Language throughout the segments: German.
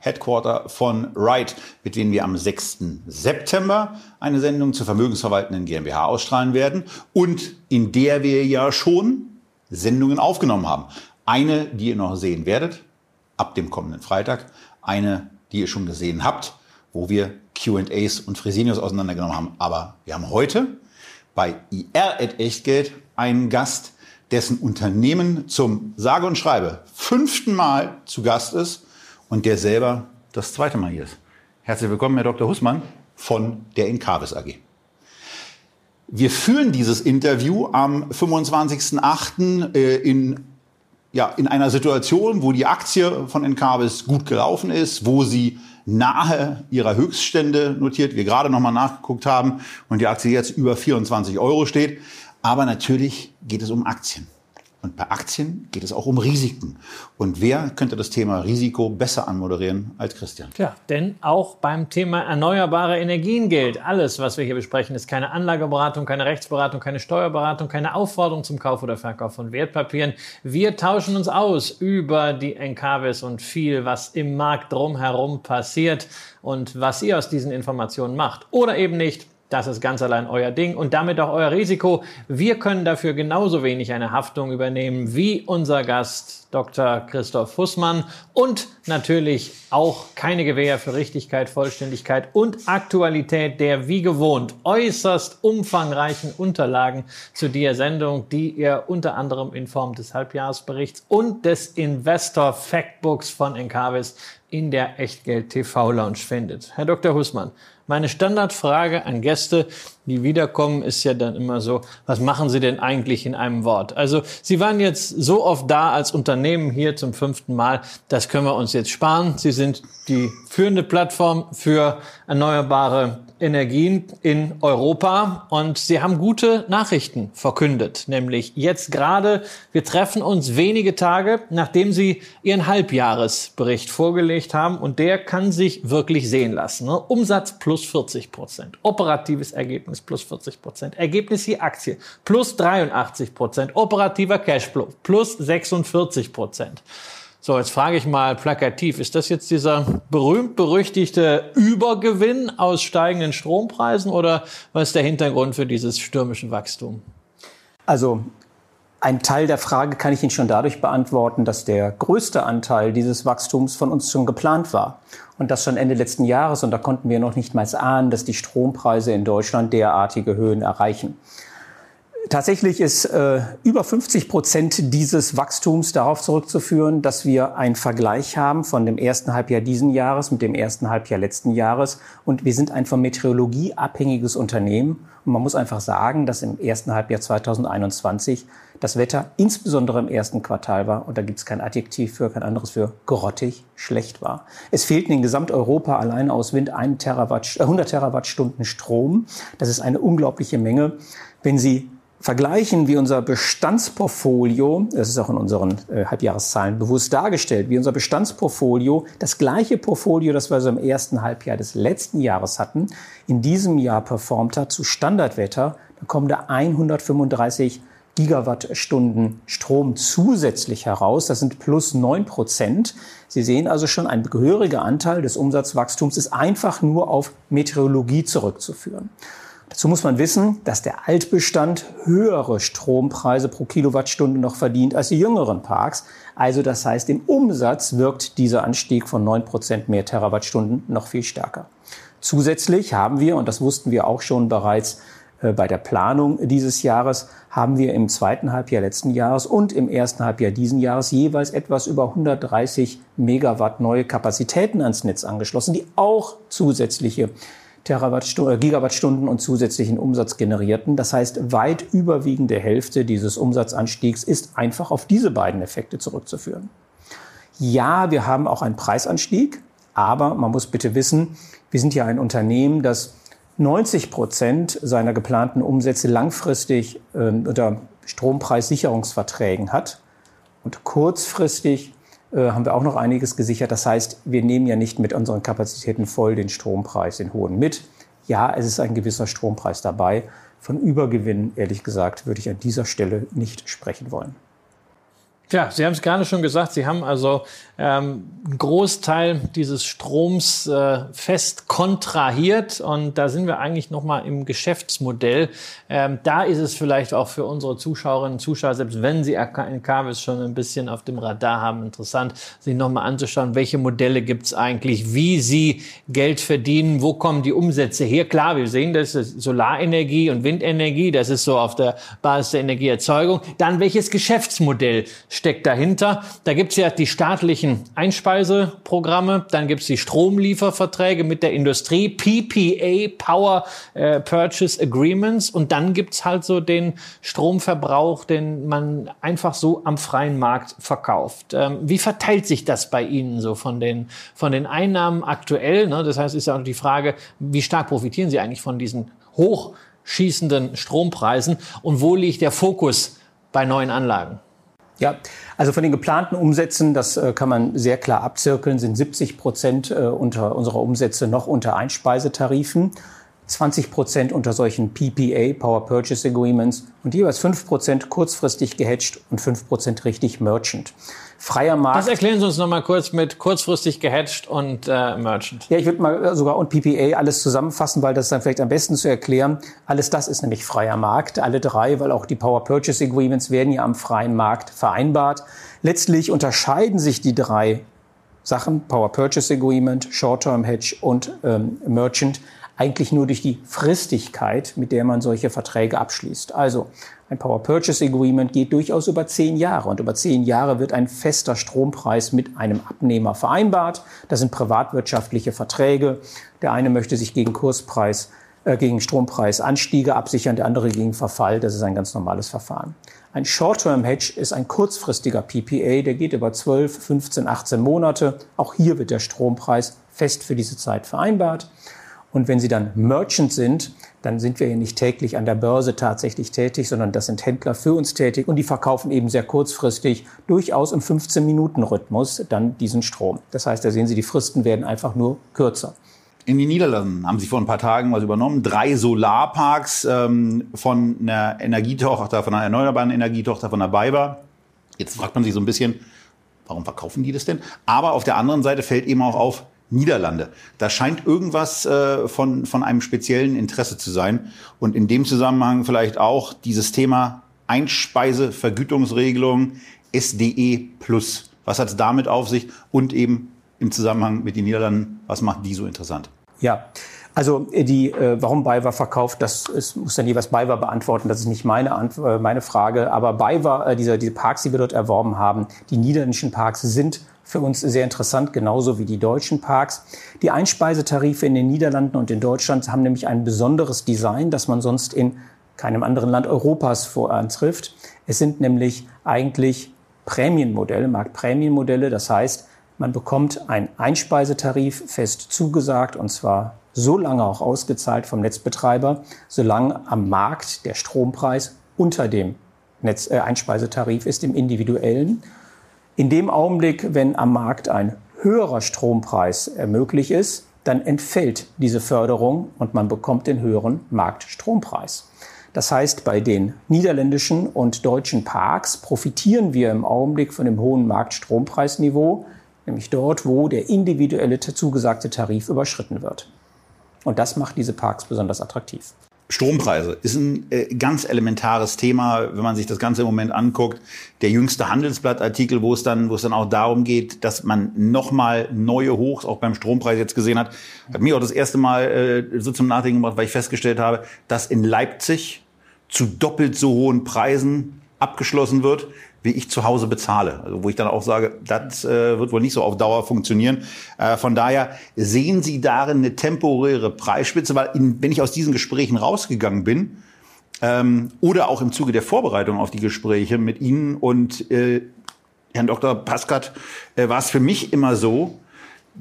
Headquarter von Wright, mit denen wir am 6. September eine Sendung zur vermögensverwaltenden GmbH ausstrahlen werden und in der wir ja schon Sendungen aufgenommen haben. Eine, die ihr noch sehen werdet, ab dem kommenden Freitag. Eine, die ihr schon gesehen habt, wo wir Q&As und Fresenius auseinandergenommen haben. Aber wir haben heute bei IR at Echtgeld einen Gast, dessen Unternehmen zum sage und schreibe fünften Mal zu Gast ist und der selber das zweite Mal hier ist. Herzlich willkommen, Herr Dr. Hussmann von der Incavis AG. Wir führen dieses Interview am 25.08. Äh, in, ja, in einer Situation, wo die Aktie von Encarvis gut gelaufen ist, wo sie nahe ihrer Höchststände notiert, wir gerade nochmal nachgeguckt haben und die Aktie jetzt über 24 Euro steht. Aber natürlich geht es um Aktien. Und bei Aktien geht es auch um Risiken. Und wer könnte das Thema Risiko besser anmoderieren als Christian? Tja, denn auch beim Thema erneuerbare Energien gilt, alles, was wir hier besprechen, ist keine Anlageberatung, keine Rechtsberatung, keine Steuerberatung, keine Aufforderung zum Kauf oder Verkauf von Wertpapieren. Wir tauschen uns aus über die Enkavis und viel, was im Markt drumherum passiert und was ihr aus diesen Informationen macht oder eben nicht. Das ist ganz allein euer Ding und damit auch euer Risiko. Wir können dafür genauso wenig eine Haftung übernehmen wie unser Gast Dr. Christoph Fussmann und natürlich auch keine Gewähr für Richtigkeit, Vollständigkeit und Aktualität der wie gewohnt äußerst umfangreichen Unterlagen zu der Sendung, die ihr unter anderem in Form des Halbjahresberichts und des Investor Factbooks von Encarvis in der Echtgeld TV Lounge findet. Herr Dr. Hussmann, meine Standardfrage an Gäste, die wiederkommen, ist ja dann immer so, was machen Sie denn eigentlich in einem Wort? Also Sie waren jetzt so oft da als Unternehmen hier zum fünften Mal, das können wir uns jetzt sparen. Sie sind die führende Plattform für erneuerbare Energien in Europa und sie haben gute Nachrichten verkündet, nämlich jetzt gerade, wir treffen uns wenige Tage, nachdem sie ihren Halbjahresbericht vorgelegt haben und der kann sich wirklich sehen lassen. Ne? Umsatz plus 40 Prozent, operatives Ergebnis plus 40 Prozent, Ergebnis je Aktie plus 83 Prozent, operativer Cashflow plus 46 Prozent. So, jetzt frage ich mal plakativ, ist das jetzt dieser berühmt-berüchtigte Übergewinn aus steigenden Strompreisen oder was ist der Hintergrund für dieses stürmische Wachstum? Also ein Teil der Frage kann ich Ihnen schon dadurch beantworten, dass der größte Anteil dieses Wachstums von uns schon geplant war. Und das schon Ende letzten Jahres. Und da konnten wir noch nicht mal ahnen, dass die Strompreise in Deutschland derartige Höhen erreichen. Tatsächlich ist äh, über 50 Prozent dieses Wachstums darauf zurückzuführen, dass wir einen Vergleich haben von dem ersten Halbjahr diesen Jahres mit dem ersten Halbjahr letzten Jahres. Und wir sind ein von Meteorologie abhängiges Unternehmen. Und man muss einfach sagen, dass im ersten Halbjahr 2021 das Wetter insbesondere im ersten Quartal war, und da gibt es kein Adjektiv für, kein anderes für, grottig schlecht war. Es fehlten in Gesamteuropa allein aus Wind 1 Terawatt, 100 äh, Terawattstunden Strom. Das ist eine unglaubliche Menge. Wenn Sie vergleichen, wie unser Bestandsportfolio, das ist auch in unseren äh, Halbjahreszahlen bewusst dargestellt, wie unser Bestandsportfolio, das gleiche Portfolio, das wir so im ersten Halbjahr des letzten Jahres hatten, in diesem Jahr performt hat zu Standardwetter, dann kommen da 135 Gigawattstunden Strom zusätzlich heraus. Das sind plus neun Prozent. Sie sehen also schon, ein gehöriger Anteil des Umsatzwachstums ist einfach nur auf Meteorologie zurückzuführen. Dazu muss man wissen, dass der Altbestand höhere Strompreise pro Kilowattstunde noch verdient als die jüngeren Parks. Also das heißt, im Umsatz wirkt dieser Anstieg von 9% mehr Terawattstunden noch viel stärker. Zusätzlich haben wir, und das wussten wir auch schon bereits äh, bei der Planung dieses Jahres, haben wir im zweiten Halbjahr letzten Jahres und im ersten Halbjahr diesen Jahres jeweils etwas über 130 Megawatt neue Kapazitäten ans Netz angeschlossen, die auch zusätzliche Terawattstunden, äh, Gigawattstunden und zusätzlichen Umsatz generierten. Das heißt, weit überwiegende Hälfte dieses Umsatzanstiegs ist einfach auf diese beiden Effekte zurückzuführen. Ja, wir haben auch einen Preisanstieg, aber man muss bitte wissen, wir sind ja ein Unternehmen, das 90 Prozent seiner geplanten Umsätze langfristig äh, unter Strompreissicherungsverträgen hat. Und kurzfristig haben wir auch noch einiges gesichert. Das heißt, wir nehmen ja nicht mit unseren Kapazitäten voll den Strompreis, den hohen mit. Ja, es ist ein gewisser Strompreis dabei. Von Übergewinn, ehrlich gesagt, würde ich an dieser Stelle nicht sprechen wollen. Ja, Sie haben es gerade schon gesagt, Sie haben also ähm, einen Großteil dieses Stroms äh, fest kontrahiert und da sind wir eigentlich nochmal im Geschäftsmodell. Ähm, da ist es vielleicht auch für unsere Zuschauerinnen und Zuschauer, selbst wenn Sie Carvis schon ein bisschen auf dem Radar haben, interessant, sich nochmal anzuschauen, welche Modelle gibt es eigentlich, wie Sie Geld verdienen, wo kommen die Umsätze her. Klar, wir sehen, das ist Solarenergie und Windenergie, das ist so auf der Basis der Energieerzeugung. Dann welches Geschäftsmodell steckt dahinter. Da gibt es ja die staatlichen Einspeiseprogramme, dann gibt es die Stromlieferverträge mit der Industrie, PPA, Power äh, Purchase Agreements und dann gibt es halt so den Stromverbrauch, den man einfach so am freien Markt verkauft. Ähm, wie verteilt sich das bei Ihnen so von den, von den Einnahmen aktuell? Ne? Das heißt, ist ja auch die Frage, wie stark profitieren Sie eigentlich von diesen hochschießenden Strompreisen und wo liegt der Fokus bei neuen Anlagen? Ja, also von den geplanten Umsätzen, das äh, kann man sehr klar abzirkeln, sind 70 Prozent äh, unter unserer Umsätze noch unter Einspeisetarifen. 20 Prozent unter solchen PPA, Power Purchase Agreements und jeweils 5 Prozent kurzfristig gehatcht und 5 Prozent richtig Merchant. Freier Markt. Das erklären Sie uns noch mal kurz mit kurzfristig gehatcht und äh, Merchant. Ja, ich würde mal sogar und PPA alles zusammenfassen, weil das ist dann vielleicht am besten zu erklären. Alles das ist nämlich freier Markt, alle drei, weil auch die Power Purchase Agreements werden ja am freien Markt vereinbart. Letztlich unterscheiden sich die drei Sachen, Power Purchase Agreement, Short-Term Hedge und ähm, Merchant, eigentlich nur durch die Fristigkeit, mit der man solche Verträge abschließt. Also ein Power Purchase Agreement geht durchaus über zehn Jahre und über zehn Jahre wird ein fester Strompreis mit einem Abnehmer vereinbart. Das sind privatwirtschaftliche Verträge. Der eine möchte sich gegen Kurspreis, äh, gegen Strompreisanstiege absichern, der andere gegen Verfall. Das ist ein ganz normales Verfahren. Ein Short-Term Hedge ist ein kurzfristiger PPA, der geht über 12, 15, 18 Monate. Auch hier wird der Strompreis fest für diese Zeit vereinbart. Und wenn Sie dann Merchant sind, dann sind wir ja nicht täglich an der Börse tatsächlich tätig, sondern das sind Händler für uns tätig und die verkaufen eben sehr kurzfristig, durchaus im 15-Minuten-Rhythmus dann diesen Strom. Das heißt, da sehen Sie, die Fristen werden einfach nur kürzer. In den Niederlanden haben Sie vor ein paar Tagen was übernommen. Drei Solarparks ähm, von einer Energietochter, von einer erneuerbaren Energietochter von der BayWa. Jetzt fragt man sich so ein bisschen, warum verkaufen die das denn? Aber auf der anderen Seite fällt eben auch auf, Niederlande. Da scheint irgendwas äh, von, von einem speziellen Interesse zu sein. Und in dem Zusammenhang vielleicht auch dieses Thema Einspeisevergütungsregelung SDE Plus. Was hat es damit auf sich? Und eben im Zusammenhang mit den Niederlanden, was macht die so interessant? Ja, also äh, die, äh, warum BayWa verkauft, das ist, muss dann jeweils BayWa beantworten. Das ist nicht meine, Ant äh, meine Frage. Aber BayWa, äh, diese, diese Parks, die wir dort erworben haben, die niederländischen Parks sind für uns sehr interessant, genauso wie die deutschen Parks. Die Einspeisetarife in den Niederlanden und in Deutschland haben nämlich ein besonderes Design, das man sonst in keinem anderen Land Europas vorantrifft. Es sind nämlich eigentlich Prämienmodelle, Marktprämienmodelle. Das heißt, man bekommt einen Einspeisetarif fest zugesagt und zwar so lange auch ausgezahlt vom Netzbetreiber, solange am Markt der Strompreis unter dem Netz, äh, Einspeisetarif ist, im individuellen. In dem Augenblick, wenn am Markt ein höherer Strompreis möglich ist, dann entfällt diese Förderung und man bekommt den höheren Marktstrompreis. Das heißt, bei den niederländischen und deutschen Parks profitieren wir im Augenblick von dem hohen Marktstrompreisniveau, nämlich dort, wo der individuelle zugesagte Tarif überschritten wird. Und das macht diese Parks besonders attraktiv. Strompreise ist ein äh, ganz elementares Thema, wenn man sich das Ganze im Moment anguckt. Der jüngste Handelsblattartikel, wo es dann, wo es dann auch darum geht, dass man nochmal neue Hochs auch beim Strompreis jetzt gesehen hat, hat mir auch das erste Mal äh, so zum Nachdenken gebracht, weil ich festgestellt habe, dass in Leipzig zu doppelt so hohen Preisen abgeschlossen wird, wie ich zu Hause bezahle. Also wo ich dann auch sage, das äh, wird wohl nicht so auf Dauer funktionieren. Äh, von daher sehen Sie darin eine temporäre Preisspitze, weil in, wenn ich aus diesen Gesprächen rausgegangen bin, ähm, oder auch im Zuge der Vorbereitung auf die Gespräche mit Ihnen und äh, Herrn Dr. Paskat, äh, war es für mich immer so,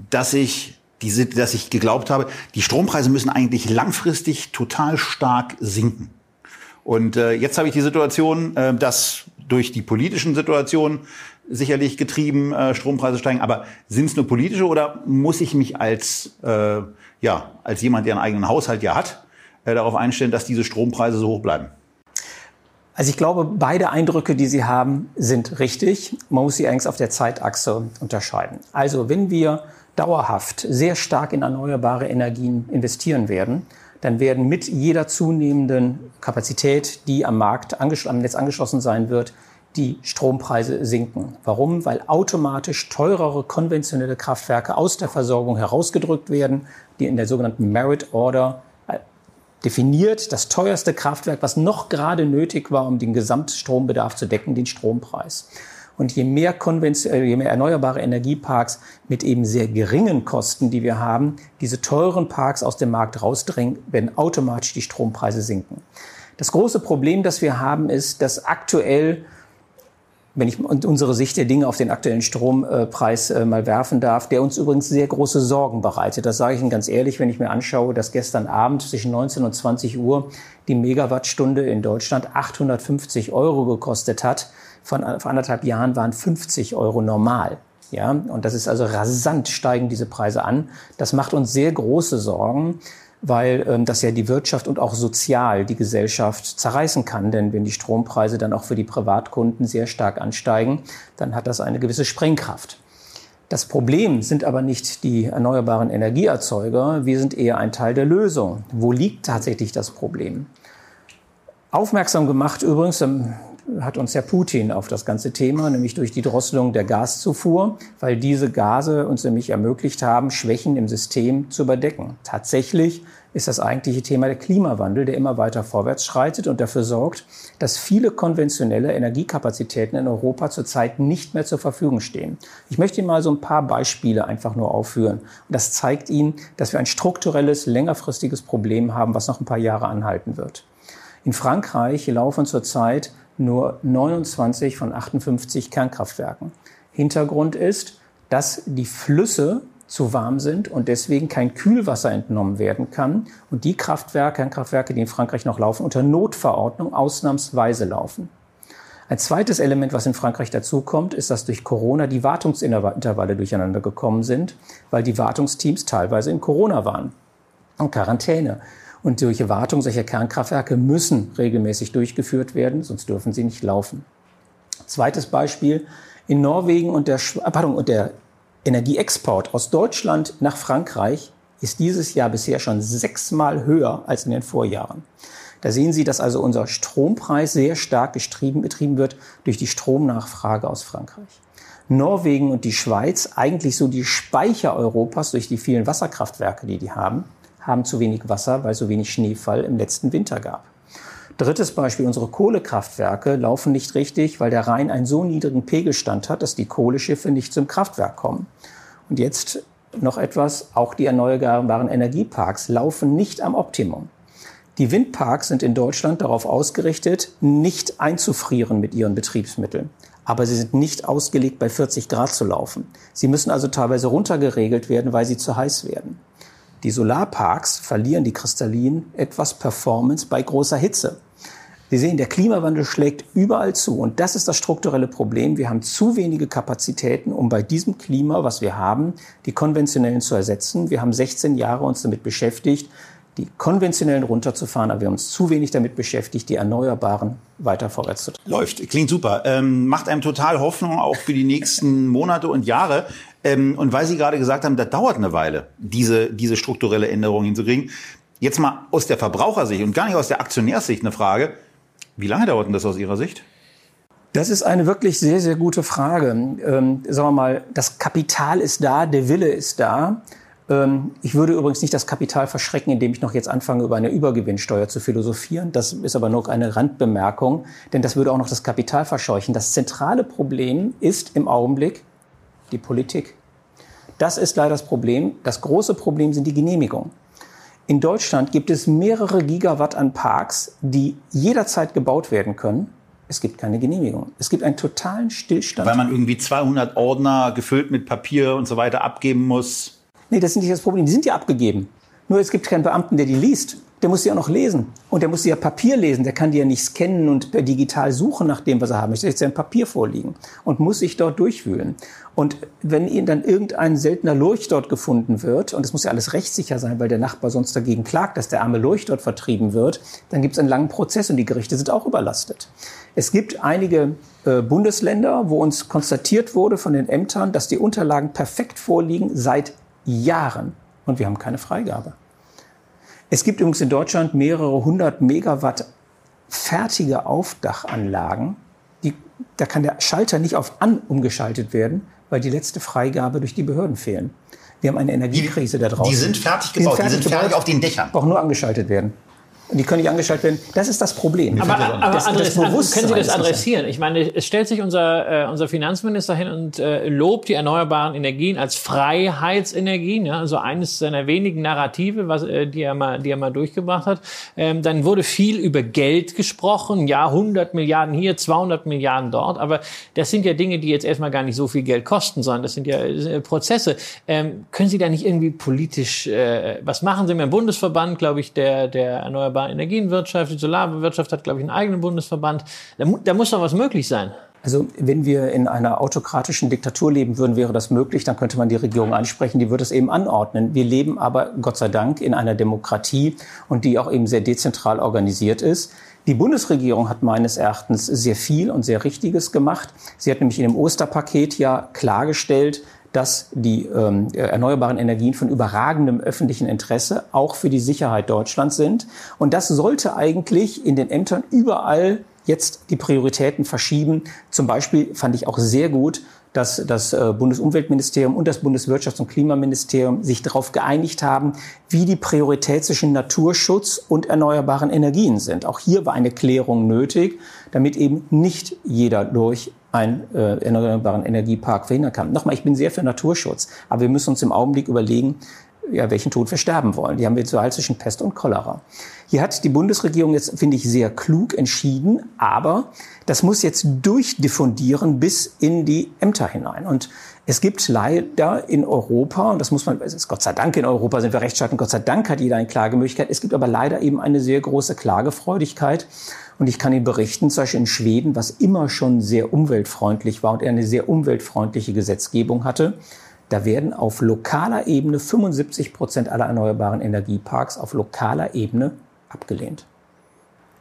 dass ich diese, dass ich geglaubt habe, die Strompreise müssen eigentlich langfristig total stark sinken. Und äh, jetzt habe ich die Situation, äh, dass durch die politischen Situationen sicherlich getrieben äh, Strompreise steigen. Aber sind es nur politische oder muss ich mich als äh, ja als jemand, der einen eigenen Haushalt ja hat, äh, darauf einstellen, dass diese Strompreise so hoch bleiben? Also ich glaube, beide Eindrücke, die Sie haben, sind richtig. Man muss sie eigentlich auf der Zeitachse unterscheiden. Also wenn wir dauerhaft sehr stark in erneuerbare Energien investieren werden, dann werden mit jeder zunehmenden Kapazität, die am Markt am Netz angeschlossen sein wird, die Strompreise sinken. Warum? Weil automatisch teurere konventionelle Kraftwerke aus der Versorgung herausgedrückt werden, die in der sogenannten Merit Order äh, definiert das teuerste Kraftwerk, was noch gerade nötig war, um den Gesamtstrombedarf zu decken, den Strompreis. Und je mehr, äh, je mehr erneuerbare Energieparks mit eben sehr geringen Kosten, die wir haben, diese teuren Parks aus dem Markt rausdrängen, werden automatisch die Strompreise sinken. Das große Problem, das wir haben, ist, dass aktuell wenn ich unsere Sicht der Dinge auf den aktuellen Strompreis äh, mal werfen darf, der uns übrigens sehr große Sorgen bereitet. Das sage ich Ihnen ganz ehrlich, wenn ich mir anschaue, dass gestern Abend zwischen 19 und 20 Uhr die Megawattstunde in Deutschland 850 Euro gekostet hat von, vor anderthalb Jahren waren 50 Euro normal. Ja, und das ist also rasant steigen diese Preise an. Das macht uns sehr große Sorgen, weil ähm, das ja die Wirtschaft und auch sozial die Gesellschaft zerreißen kann. Denn wenn die Strompreise dann auch für die Privatkunden sehr stark ansteigen, dann hat das eine gewisse Sprengkraft. Das Problem sind aber nicht die erneuerbaren Energieerzeuger, wir sind eher ein Teil der Lösung. Wo liegt tatsächlich das Problem? Aufmerksam gemacht übrigens hat uns Herr Putin auf das ganze Thema, nämlich durch die Drosselung der Gaszufuhr, weil diese Gase uns nämlich ermöglicht haben, Schwächen im System zu überdecken. Tatsächlich ist das eigentliche Thema der Klimawandel, der immer weiter vorwärts schreitet und dafür sorgt, dass viele konventionelle Energiekapazitäten in Europa zurzeit nicht mehr zur Verfügung stehen. Ich möchte Ihnen mal so ein paar Beispiele einfach nur aufführen. Und das zeigt Ihnen, dass wir ein strukturelles, längerfristiges Problem haben, was noch ein paar Jahre anhalten wird. In Frankreich laufen zurzeit nur 29 von 58 Kernkraftwerken. Hintergrund ist, dass die Flüsse zu warm sind und deswegen kein Kühlwasser entnommen werden kann und die Kraftwerke, Kernkraftwerke, die in Frankreich noch laufen, unter Notverordnung ausnahmsweise laufen. Ein zweites Element, was in Frankreich dazukommt, ist, dass durch Corona die Wartungsintervalle durcheinander gekommen sind, weil die Wartungsteams teilweise in Corona waren und Quarantäne. Und solche Wartung solcher Kernkraftwerke müssen regelmäßig durchgeführt werden, sonst dürfen sie nicht laufen. Zweites Beispiel. In Norwegen und der, ah, pardon, und der Energieexport aus Deutschland nach Frankreich ist dieses Jahr bisher schon sechsmal höher als in den Vorjahren. Da sehen Sie, dass also unser Strompreis sehr stark getrieben, betrieben wird durch die Stromnachfrage aus Frankreich. Norwegen und die Schweiz, eigentlich so die Speicher Europas durch die vielen Wasserkraftwerke, die die haben, haben zu wenig Wasser, weil so wenig Schneefall im letzten Winter gab. Drittes Beispiel, unsere Kohlekraftwerke laufen nicht richtig, weil der Rhein einen so niedrigen Pegelstand hat, dass die Kohleschiffe nicht zum Kraftwerk kommen. Und jetzt noch etwas, auch die erneuerbaren Energieparks laufen nicht am Optimum. Die Windparks sind in Deutschland darauf ausgerichtet, nicht einzufrieren mit ihren Betriebsmitteln. Aber sie sind nicht ausgelegt, bei 40 Grad zu laufen. Sie müssen also teilweise runtergeregelt werden, weil sie zu heiß werden. Die Solarparks verlieren die Kristallinen etwas Performance bei großer Hitze. Sie sehen, der Klimawandel schlägt überall zu. Und das ist das strukturelle Problem. Wir haben zu wenige Kapazitäten, um bei diesem Klima, was wir haben, die konventionellen zu ersetzen. Wir haben 16 Jahre uns damit beschäftigt, die konventionellen runterzufahren, aber wir haben uns zu wenig damit beschäftigt, die Erneuerbaren weiter vorwärts zu treiben. Läuft, klingt super. Ähm, macht einem total Hoffnung auch für die nächsten Monate und Jahre. Ähm, und weil Sie gerade gesagt haben, das dauert eine Weile, diese, diese strukturelle Änderung hinzukriegen. Jetzt mal aus der Verbrauchersicht und gar nicht aus der Aktionärssicht eine Frage. Wie lange dauert denn das aus Ihrer Sicht? Das ist eine wirklich sehr, sehr gute Frage. Ähm, sagen wir mal, das Kapital ist da, der Wille ist da. Ähm, ich würde übrigens nicht das Kapital verschrecken, indem ich noch jetzt anfange, über eine Übergewinnsteuer zu philosophieren. Das ist aber nur eine Randbemerkung, denn das würde auch noch das Kapital verscheuchen. Das zentrale Problem ist im Augenblick die Politik. Das ist leider das Problem. Das große Problem sind die Genehmigungen. In Deutschland gibt es mehrere Gigawatt an Parks, die jederzeit gebaut werden können. Es gibt keine Genehmigung. Es gibt einen totalen Stillstand. Weil man irgendwie 200 Ordner gefüllt mit Papier und so weiter abgeben muss. Nee, das ist nicht das Problem. Die sind ja abgegeben. Nur es gibt keinen Beamten, der die liest. Der muss sie auch noch lesen. Und der muss sie ja Papier lesen. Der kann die ja nicht scannen und digital suchen nach dem, was er haben möchte. Er ist ja ein Papier vorliegen und muss sich dort durchwühlen. Und wenn ihnen dann irgendein seltener Lurch dort gefunden wird, und es muss ja alles rechtssicher sein, weil der Nachbar sonst dagegen klagt, dass der arme Lurch dort vertrieben wird, dann gibt es einen langen Prozess und die Gerichte sind auch überlastet. Es gibt einige äh, Bundesländer, wo uns konstatiert wurde von den Ämtern, dass die Unterlagen perfekt vorliegen seit Jahren. Und wir haben keine Freigabe. Es gibt übrigens in Deutschland mehrere hundert Megawatt fertige Aufdachanlagen. Die, da kann der Schalter nicht auf an umgeschaltet werden, weil die letzte Freigabe durch die Behörden fehlen. Wir haben eine Energiekrise da draußen. Die sind fertig gebaut, die sind fertig, die sind fertig auf den Dächern. Brauchen nur angeschaltet werden. Und die können nicht angeschaltet werden. Das ist das Problem. Aber, aber das, Andres, das können Sie das adressieren? Ich meine, es stellt sich unser, äh, unser Finanzminister hin und äh, lobt die erneuerbaren Energien als Freiheitsenergien, ja, also eines seiner wenigen Narrative, was, äh, die, er mal, die er mal durchgebracht hat. Ähm, dann wurde viel über Geld gesprochen, ja, 100 Milliarden hier, 200 Milliarden dort, aber das sind ja Dinge, die jetzt erstmal gar nicht so viel Geld kosten, sondern das sind ja äh, Prozesse. Ähm, können Sie da nicht irgendwie politisch äh, was machen? Sie haben ja einen Bundesverband, glaube ich, der, der erneuerbaren erneuerbare Energienwirtschaft, die Solarwirtschaft hat, glaube ich, einen eigenen Bundesverband. Da, da muss doch was möglich sein. Also wenn wir in einer autokratischen Diktatur leben würden, wäre das möglich, dann könnte man die Regierung ansprechen, die würde es eben anordnen. Wir leben aber Gott sei Dank in einer Demokratie und die auch eben sehr dezentral organisiert ist. Die Bundesregierung hat meines Erachtens sehr viel und sehr Richtiges gemacht. Sie hat nämlich in dem Osterpaket ja klargestellt, dass die ähm, erneuerbaren Energien von überragendem öffentlichen Interesse auch für die Sicherheit Deutschlands sind. Und das sollte eigentlich in den Ämtern überall jetzt die Prioritäten verschieben. Zum Beispiel fand ich auch sehr gut, dass das äh, Bundesumweltministerium und das Bundeswirtschafts- und Klimaministerium sich darauf geeinigt haben, wie die Priorität zwischen Naturschutz und erneuerbaren Energien sind. Auch hier war eine Klärung nötig, damit eben nicht jeder durch einen äh, erneuerbaren Energiepark verhindern kann. Nochmal, ich bin sehr für Naturschutz, aber wir müssen uns im Augenblick überlegen, ja, welchen Tod wir sterben wollen. Die haben wir zur Wahl zwischen Pest und Cholera. Hier hat die Bundesregierung jetzt, finde ich, sehr klug entschieden, aber das muss jetzt durchdiffundieren bis in die Ämter hinein. Und es gibt leider in Europa, und das muss man, es ist Gott sei Dank in Europa sind wir Rechtsstaat und Gott sei Dank hat jeder eine Klagemöglichkeit. Es gibt aber leider eben eine sehr große Klagefreudigkeit. Und ich kann Ihnen berichten, zum Beispiel in Schweden, was immer schon sehr umweltfreundlich war und eine sehr umweltfreundliche Gesetzgebung hatte, da werden auf lokaler Ebene 75 Prozent aller erneuerbaren Energieparks auf lokaler Ebene abgelehnt.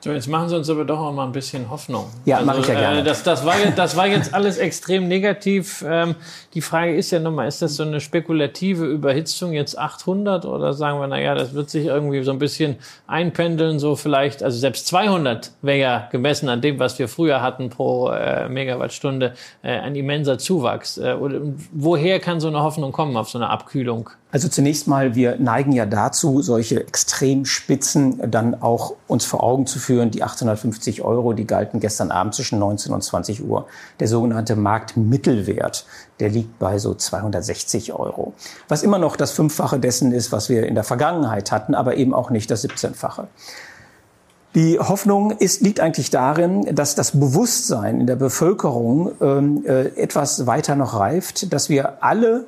So, jetzt machen Sie uns aber doch auch mal ein bisschen Hoffnung. Ja, also, mache ich ja gerne. Äh, das, das, war jetzt, das war jetzt alles extrem negativ. Ähm, die Frage ist ja nochmal, ist das so eine spekulative Überhitzung jetzt 800 oder sagen wir, naja, das wird sich irgendwie so ein bisschen einpendeln, so vielleicht, also selbst 200 wäre ja gemessen an dem, was wir früher hatten pro äh, Megawattstunde, äh, ein immenser Zuwachs. Äh, oder, woher kann so eine Hoffnung kommen auf so eine Abkühlung? Also zunächst mal, wir neigen ja dazu, solche Extremspitzen dann auch uns vor Augen zu führen. Die 850 Euro, die galten gestern Abend zwischen 19 und 20 Uhr. Der sogenannte Marktmittelwert, der liegt bei so 260 Euro. Was immer noch das Fünffache dessen ist, was wir in der Vergangenheit hatten, aber eben auch nicht das 17-fache. Die Hoffnung ist, liegt eigentlich darin, dass das Bewusstsein in der Bevölkerung ähm, äh, etwas weiter noch reift, dass wir alle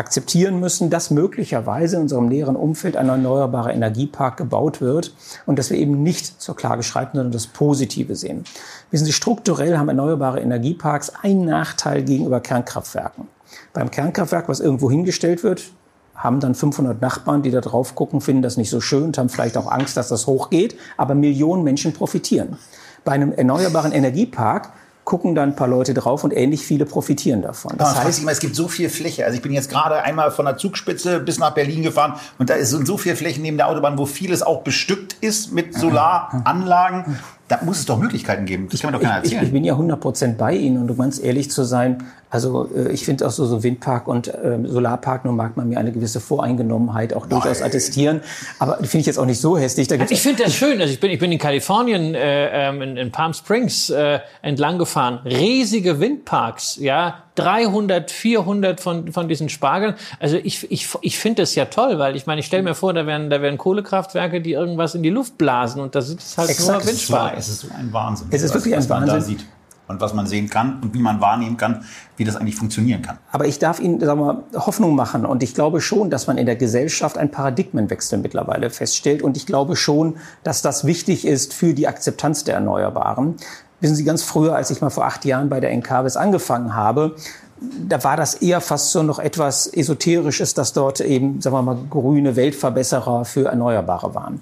akzeptieren müssen, dass möglicherweise in unserem näheren Umfeld ein erneuerbarer Energiepark gebaut wird und dass wir eben nicht zur Klage schreiten, sondern das Positive sehen. Wissen Sie, strukturell haben erneuerbare Energieparks einen Nachteil gegenüber Kernkraftwerken. Beim Kernkraftwerk, was irgendwo hingestellt wird, haben dann 500 Nachbarn, die da drauf gucken, finden das nicht so schön und haben vielleicht auch Angst, dass das hochgeht, aber Millionen Menschen profitieren. Bei einem erneuerbaren Energiepark gucken dann ein paar Leute drauf und ähnlich viele profitieren davon. Das ja, heißt, immer, es gibt so viel Fläche. Also ich bin jetzt gerade einmal von der Zugspitze bis nach Berlin gefahren und da sind so viele Flächen neben der Autobahn, wo vieles auch bestückt ist mit Solaranlagen. Da muss es doch Möglichkeiten geben. Das kann man doch keiner erzählen. Ich, ich bin ja 100 Prozent bei Ihnen und um ganz ehrlich zu sein, also äh, ich finde auch so, so Windpark und äh, Solarpark, nur mag man mir eine gewisse Voreingenommenheit auch Nein. durchaus attestieren. Aber finde ich jetzt auch nicht so hässlich. Da also ich finde das schön. Also ich bin, ich bin in Kalifornien, äh, ähm, in, in Palm Springs äh, entlang gefahren. Riesige Windparks, ja, 300, 400 von, von diesen Spargeln. Also ich, ich, ich finde das ja toll, weil ich meine, ich stelle mir vor, da werden, da werden Kohlekraftwerke, die irgendwas in die Luft blasen und da sind es halt Exakt. nur Windspargeln. Es ist so ein Wahnsinn. Es ist wirklich ein Wahnsinn. und was man sehen kann und wie man wahrnehmen kann, wie das eigentlich funktionieren kann. Aber ich darf Ihnen sagen wir, Hoffnung machen und ich glaube schon, dass man in der Gesellschaft einen Paradigmenwechsel mittlerweile feststellt und ich glaube schon, dass das wichtig ist für die Akzeptanz der Erneuerbaren. Wissen Sie, ganz früher, als ich mal vor acht Jahren bei der NKWS angefangen habe, da war das eher fast so noch etwas Esoterisches, dass dort eben, sagen wir mal, grüne Weltverbesserer für Erneuerbare waren.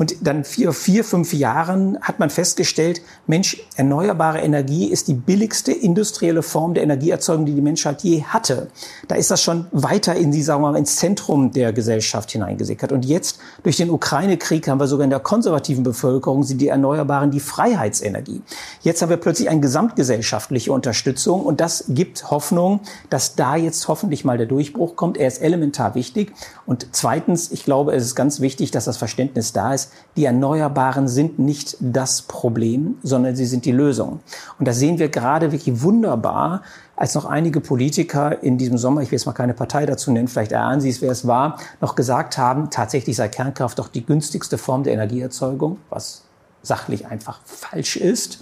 Und dann vier, vier, fünf Jahren hat man festgestellt, Mensch, erneuerbare Energie ist die billigste industrielle Form der Energieerzeugung, die die Menschheit je hatte. Da ist das schon weiter in die, sagen wir mal, ins Zentrum der Gesellschaft hineingesickert. Und jetzt durch den Ukraine-Krieg haben wir sogar in der konservativen Bevölkerung sind die Erneuerbaren die Freiheitsenergie. Jetzt haben wir plötzlich eine gesamtgesellschaftliche Unterstützung und das gibt Hoffnung, dass da jetzt hoffentlich mal der Durchbruch kommt. Er ist elementar wichtig. Und zweitens, ich glaube, es ist ganz wichtig, dass das Verständnis da ist, die Erneuerbaren sind nicht das Problem, sondern sie sind die Lösung. Und das sehen wir gerade wirklich wunderbar, als noch einige Politiker in diesem Sommer, ich will jetzt mal keine Partei dazu nennen, vielleicht erahnen Sie es, wer es war, noch gesagt haben, tatsächlich sei Kernkraft doch die günstigste Form der Energieerzeugung, was sachlich einfach falsch ist.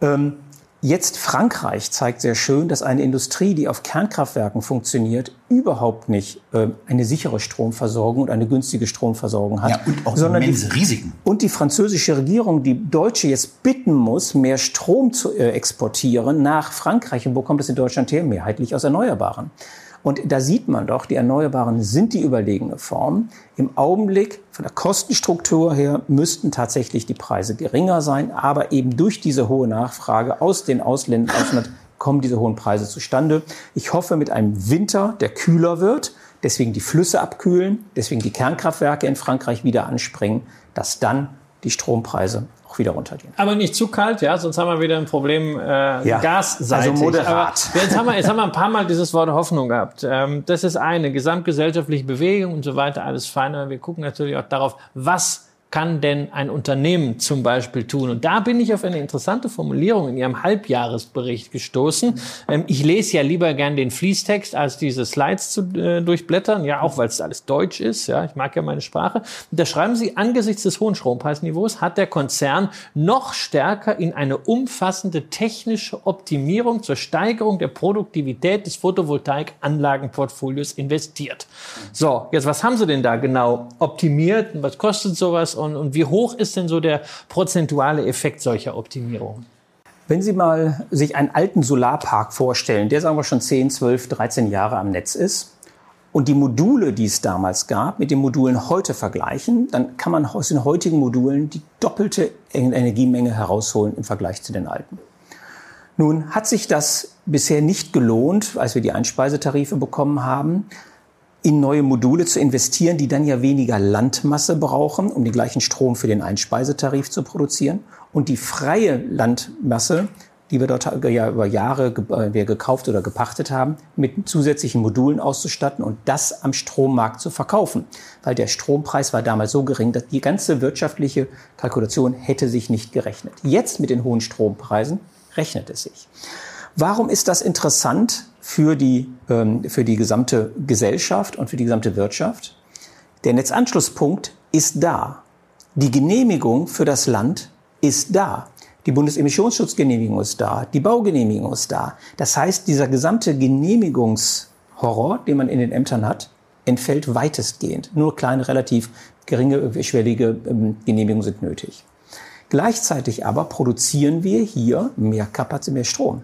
Ähm, Jetzt Frankreich zeigt sehr schön, dass eine Industrie, die auf Kernkraftwerken funktioniert, überhaupt nicht äh, eine sichere Stromversorgung und eine günstige Stromversorgung hat. Ja, und auch sondern immense die, Risiken. Und die französische Regierung, die Deutsche jetzt bitten muss, mehr Strom zu äh, exportieren nach Frankreich. Und wo kommt es in Deutschland her? Mehrheitlich aus Erneuerbaren. Und da sieht man doch, die Erneuerbaren sind die überlegene Form. Im Augenblick von der Kostenstruktur her müssten tatsächlich die Preise geringer sein, aber eben durch diese hohe Nachfrage aus den Ausländern kommen diese hohen Preise zustande. Ich hoffe mit einem Winter, der kühler wird, deswegen die Flüsse abkühlen, deswegen die Kernkraftwerke in Frankreich wieder anspringen, dass dann die Strompreise auch wieder runtergehen. Aber nicht zu kalt, ja, sonst haben wir wieder ein Problem äh, ja, gasseitig. Also moderat. Aber jetzt haben, wir, jetzt haben wir ein paar Mal dieses Wort Hoffnung gehabt. Ähm, das ist eine gesamtgesellschaftliche Bewegung und so weiter, alles fein. Aber wir gucken natürlich auch darauf, was kann denn ein Unternehmen zum Beispiel tun? Und da bin ich auf eine interessante Formulierung in Ihrem Halbjahresbericht gestoßen. Ähm, ich lese ja lieber gern den Fließtext, als diese Slides zu äh, durchblättern, ja, auch weil es alles Deutsch ist, ja, ich mag ja meine Sprache. Und da schreiben Sie, angesichts des hohen Strompreisniveaus hat der Konzern noch stärker in eine umfassende technische Optimierung zur Steigerung der Produktivität des Photovoltaikanlagenportfolios investiert. So, jetzt was haben Sie denn da genau optimiert? Was kostet sowas? Und, und wie hoch ist denn so der prozentuale Effekt solcher Optimierungen? Wenn Sie mal sich einen alten Solarpark vorstellen, der sagen wir schon 10, 12, 13 Jahre am Netz ist, und die Module, die es damals gab, mit den Modulen heute vergleichen, dann kann man aus den heutigen Modulen die doppelte Energiemenge herausholen im Vergleich zu den alten. Nun hat sich das bisher nicht gelohnt, als wir die Einspeisetarife bekommen haben, in neue Module zu investieren, die dann ja weniger Landmasse brauchen, um den gleichen Strom für den Einspeisetarif zu produzieren. Und die freie Landmasse, die wir dort ja über Jahre äh, gekauft oder gepachtet haben, mit zusätzlichen Modulen auszustatten und das am Strommarkt zu verkaufen. Weil der Strompreis war damals so gering, dass die ganze wirtschaftliche Kalkulation hätte sich nicht gerechnet. Jetzt mit den hohen Strompreisen rechnet es sich. Warum ist das interessant? Für die, ähm, für die gesamte Gesellschaft und für die gesamte Wirtschaft. Der Netzanschlusspunkt ist da. Die Genehmigung für das Land ist da. Die Bundesemissionsschutzgenehmigung ist da. Die Baugenehmigung ist da. Das heißt, dieser gesamte Genehmigungshorror, den man in den Ämtern hat, entfällt weitestgehend. Nur kleine, relativ geringe, schwellige ähm, Genehmigungen sind nötig. Gleichzeitig aber produzieren wir hier mehr Kapazität, mehr Strom.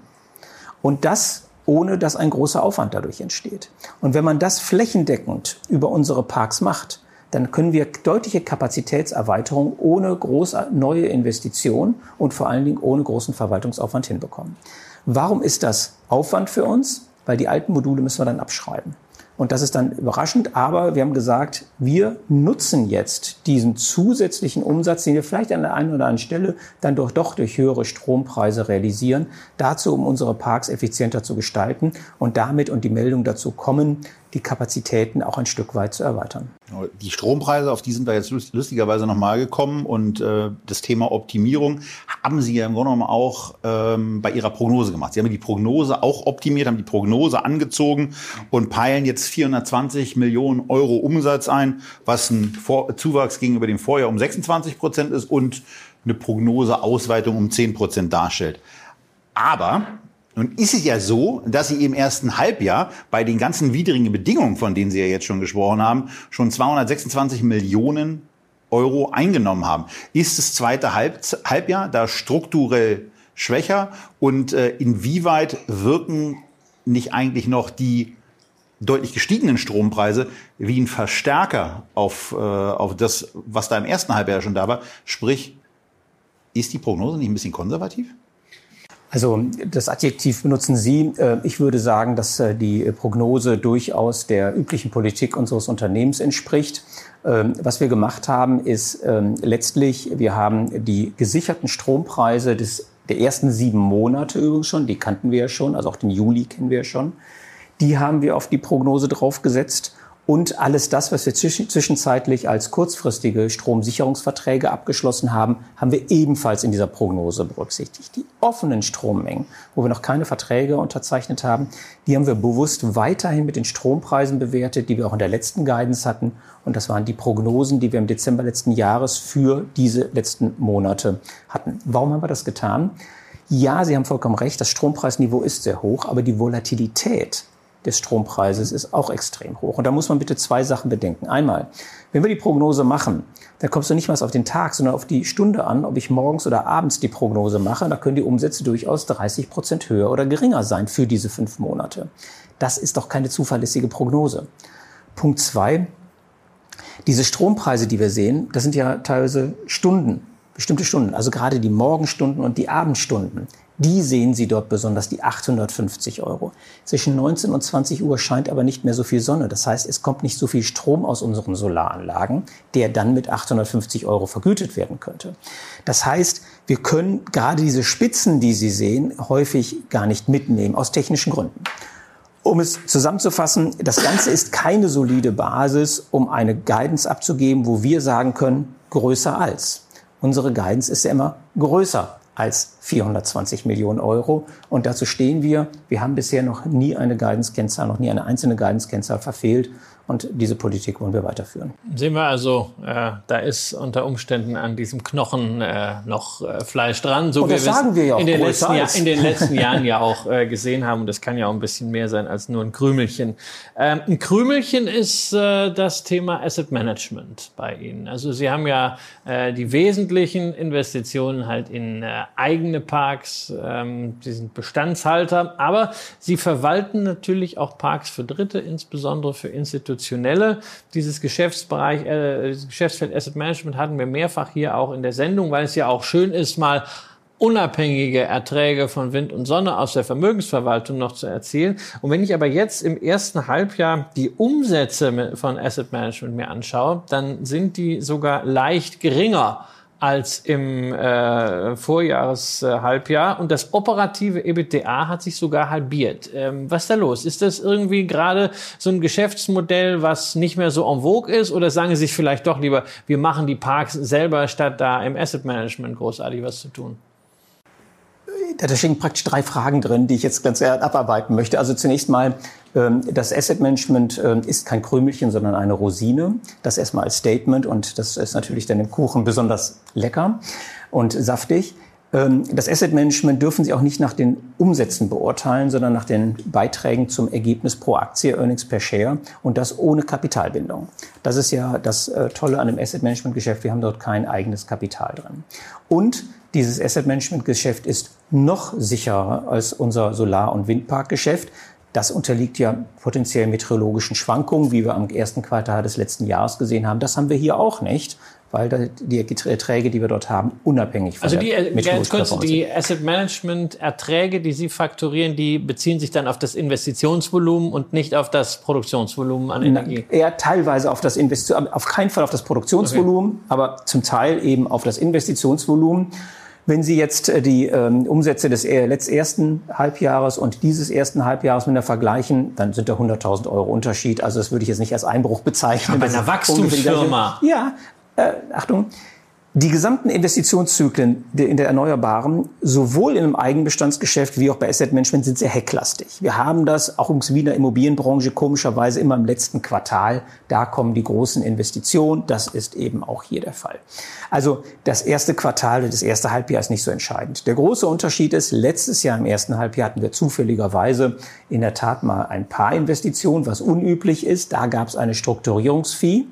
Und das ohne dass ein großer Aufwand dadurch entsteht. Und wenn man das flächendeckend über unsere Parks macht, dann können wir deutliche Kapazitätserweiterung ohne große neue Investitionen und vor allen Dingen ohne großen Verwaltungsaufwand hinbekommen. Warum ist das Aufwand für uns? Weil die alten Module müssen wir dann abschreiben. Und das ist dann überraschend, aber wir haben gesagt, wir nutzen jetzt diesen zusätzlichen Umsatz, den wir vielleicht an der einen oder anderen Stelle dann doch, doch durch höhere Strompreise realisieren, dazu, um unsere Parks effizienter zu gestalten und damit und die Meldung dazu kommen, die Kapazitäten auch ein Stück weit zu erweitern. Die Strompreise, auf die sind wir jetzt lustigerweise nochmal gekommen und äh, das Thema Optimierung haben Sie ja im Grunde genommen auch ähm, bei Ihrer Prognose gemacht. Sie haben die Prognose auch optimiert, haben die Prognose angezogen und peilen jetzt 420 Millionen Euro Umsatz ein, was ein Vor Zuwachs gegenüber dem Vorjahr um 26 Prozent ist und eine Prognoseausweitung um 10 Prozent darstellt. Aber nun ist es ja so, dass Sie im ersten Halbjahr bei den ganzen widrigen Bedingungen, von denen Sie ja jetzt schon gesprochen haben, schon 226 Millionen Euro eingenommen haben. Ist das zweite Halb Halbjahr da strukturell schwächer? Und äh, inwieweit wirken nicht eigentlich noch die deutlich gestiegenen Strompreise wie ein Verstärker auf, äh, auf das, was da im ersten Halbjahr schon da war? Sprich, ist die Prognose nicht ein bisschen konservativ? Also das Adjektiv benutzen Sie. Äh, ich würde sagen, dass äh, die Prognose durchaus der üblichen Politik unseres Unternehmens entspricht. Ähm, was wir gemacht haben, ist ähm, letztlich, wir haben die gesicherten Strompreise des, der ersten sieben Monate übrigens schon, die kannten wir ja schon, also auch den Juli kennen wir ja schon, die haben wir auf die Prognose draufgesetzt und alles das, was wir zwischenzeitlich als kurzfristige Stromsicherungsverträge abgeschlossen haben, haben wir ebenfalls in dieser Prognose berücksichtigt. Die offenen Strommengen, wo wir noch keine Verträge unterzeichnet haben, die haben wir bewusst weiterhin mit den Strompreisen bewertet, die wir auch in der letzten Guidance hatten. Und das waren die Prognosen, die wir im Dezember letzten Jahres für diese letzten Monate hatten. Warum haben wir das getan? Ja, Sie haben vollkommen recht, das Strompreisniveau ist sehr hoch, aber die Volatilität des Strompreises ist auch extrem hoch. Und da muss man bitte zwei Sachen bedenken. Einmal, wenn wir die Prognose machen, dann kommst du nicht mal auf den Tag, sondern auf die Stunde an, ob ich morgens oder abends die Prognose mache. Da können die Umsätze durchaus 30 Prozent höher oder geringer sein für diese fünf Monate. Das ist doch keine zuverlässige Prognose. Punkt zwei, diese Strompreise, die wir sehen, das sind ja teilweise Stunden, bestimmte Stunden, also gerade die Morgenstunden und die Abendstunden. Die sehen Sie dort besonders, die 850 Euro. Zwischen 19 und 20 Uhr scheint aber nicht mehr so viel Sonne. Das heißt, es kommt nicht so viel Strom aus unseren Solaranlagen, der dann mit 850 Euro vergütet werden könnte. Das heißt, wir können gerade diese Spitzen, die Sie sehen, häufig gar nicht mitnehmen, aus technischen Gründen. Um es zusammenzufassen, das Ganze ist keine solide Basis, um eine Guidance abzugeben, wo wir sagen können, größer als. Unsere Guidance ist ja immer größer als 420 Millionen Euro. Und dazu stehen wir. Wir haben bisher noch nie eine Guidance-Kennzahl, noch nie eine einzelne Guidance-Kennzahl verfehlt. Und diese Politik wollen wir weiterführen. Sehen wir also, äh, da ist unter Umständen an diesem Knochen äh, noch äh, Fleisch dran, so wie wir sagen wir ja auch in, den letzten Jahr, in den letzten Jahren ja auch äh, gesehen haben. Und das kann ja auch ein bisschen mehr sein als nur ein Krümelchen. Ähm, ein Krümelchen ist äh, das Thema Asset Management bei Ihnen. Also Sie haben ja äh, die wesentlichen Investitionen halt in eigene Parks. Ähm, Sie sind Bestandshalter, aber Sie verwalten natürlich auch Parks für Dritte, insbesondere für Institutionen institutionelle. Dieses Geschäftsbereich, äh, Geschäftsfeld Asset Management hatten wir mehrfach hier auch in der Sendung, weil es ja auch schön ist, mal unabhängige Erträge von Wind und Sonne aus der Vermögensverwaltung noch zu erzielen. Und wenn ich aber jetzt im ersten Halbjahr die Umsätze von Asset Management mir anschaue, dann sind die sogar leicht geringer als im äh, Vorjahreshalbjahr und das operative EBITDA hat sich sogar halbiert. Ähm, was ist da los? Ist das irgendwie gerade so ein Geschäftsmodell, was nicht mehr so en vogue ist oder sagen Sie sich vielleicht doch lieber, wir machen die Parks selber, statt da im Asset Management großartig was zu tun? Da stehen praktisch drei Fragen drin, die ich jetzt ganz abarbeiten möchte. Also zunächst mal, ähm, das Asset Management ähm, ist kein Krümelchen, sondern eine Rosine. Das erstmal als Statement und das ist natürlich dann im Kuchen besonders lecker und saftig. Ähm, das Asset Management dürfen Sie auch nicht nach den Umsätzen beurteilen, sondern nach den Beiträgen zum Ergebnis pro Aktie, Earnings per Share und das ohne Kapitalbindung. Das ist ja das äh, Tolle an dem Asset Management Geschäft. Wir haben dort kein eigenes Kapital drin. Und dieses Asset Management Geschäft ist noch sicherer als unser Solar- und Windparkgeschäft. Das unterliegt ja potenziell meteorologischen Schwankungen, wie wir am ersten Quartal des letzten Jahres gesehen haben. Das haben wir hier auch nicht, weil die Erträge, die wir dort haben, unabhängig von also die, der ganz kurz, die Asset Management Erträge, die Sie fakturieren, die beziehen sich dann auf das Investitionsvolumen und nicht auf das Produktionsvolumen an Energie? Eher teilweise auf das Investition, auf keinen Fall auf das Produktionsvolumen, okay. aber zum Teil eben auf das Investitionsvolumen. Wenn Sie jetzt äh, die ähm, Umsätze des ersten Halbjahres und dieses ersten Halbjahres miteinander vergleichen, dann sind da 100.000 Euro Unterschied. Also das würde ich jetzt nicht als Einbruch bezeichnen. bei einer Wachstumsfirma. Ja, äh, Achtung. Die gesamten Investitionszyklen in der Erneuerbaren, sowohl in einem Eigenbestandsgeschäft wie auch bei Asset Management, sind sehr hecklastig. Wir haben das auch in der Immobilienbranche komischerweise immer im letzten Quartal. Da kommen die großen Investitionen. Das ist eben auch hier der Fall. Also das erste Quartal, das erste Halbjahr ist nicht so entscheidend. Der große Unterschied ist, letztes Jahr im ersten Halbjahr hatten wir zufälligerweise in der Tat mal ein paar Investitionen, was unüblich ist. Da gab es eine Strukturierungsfee.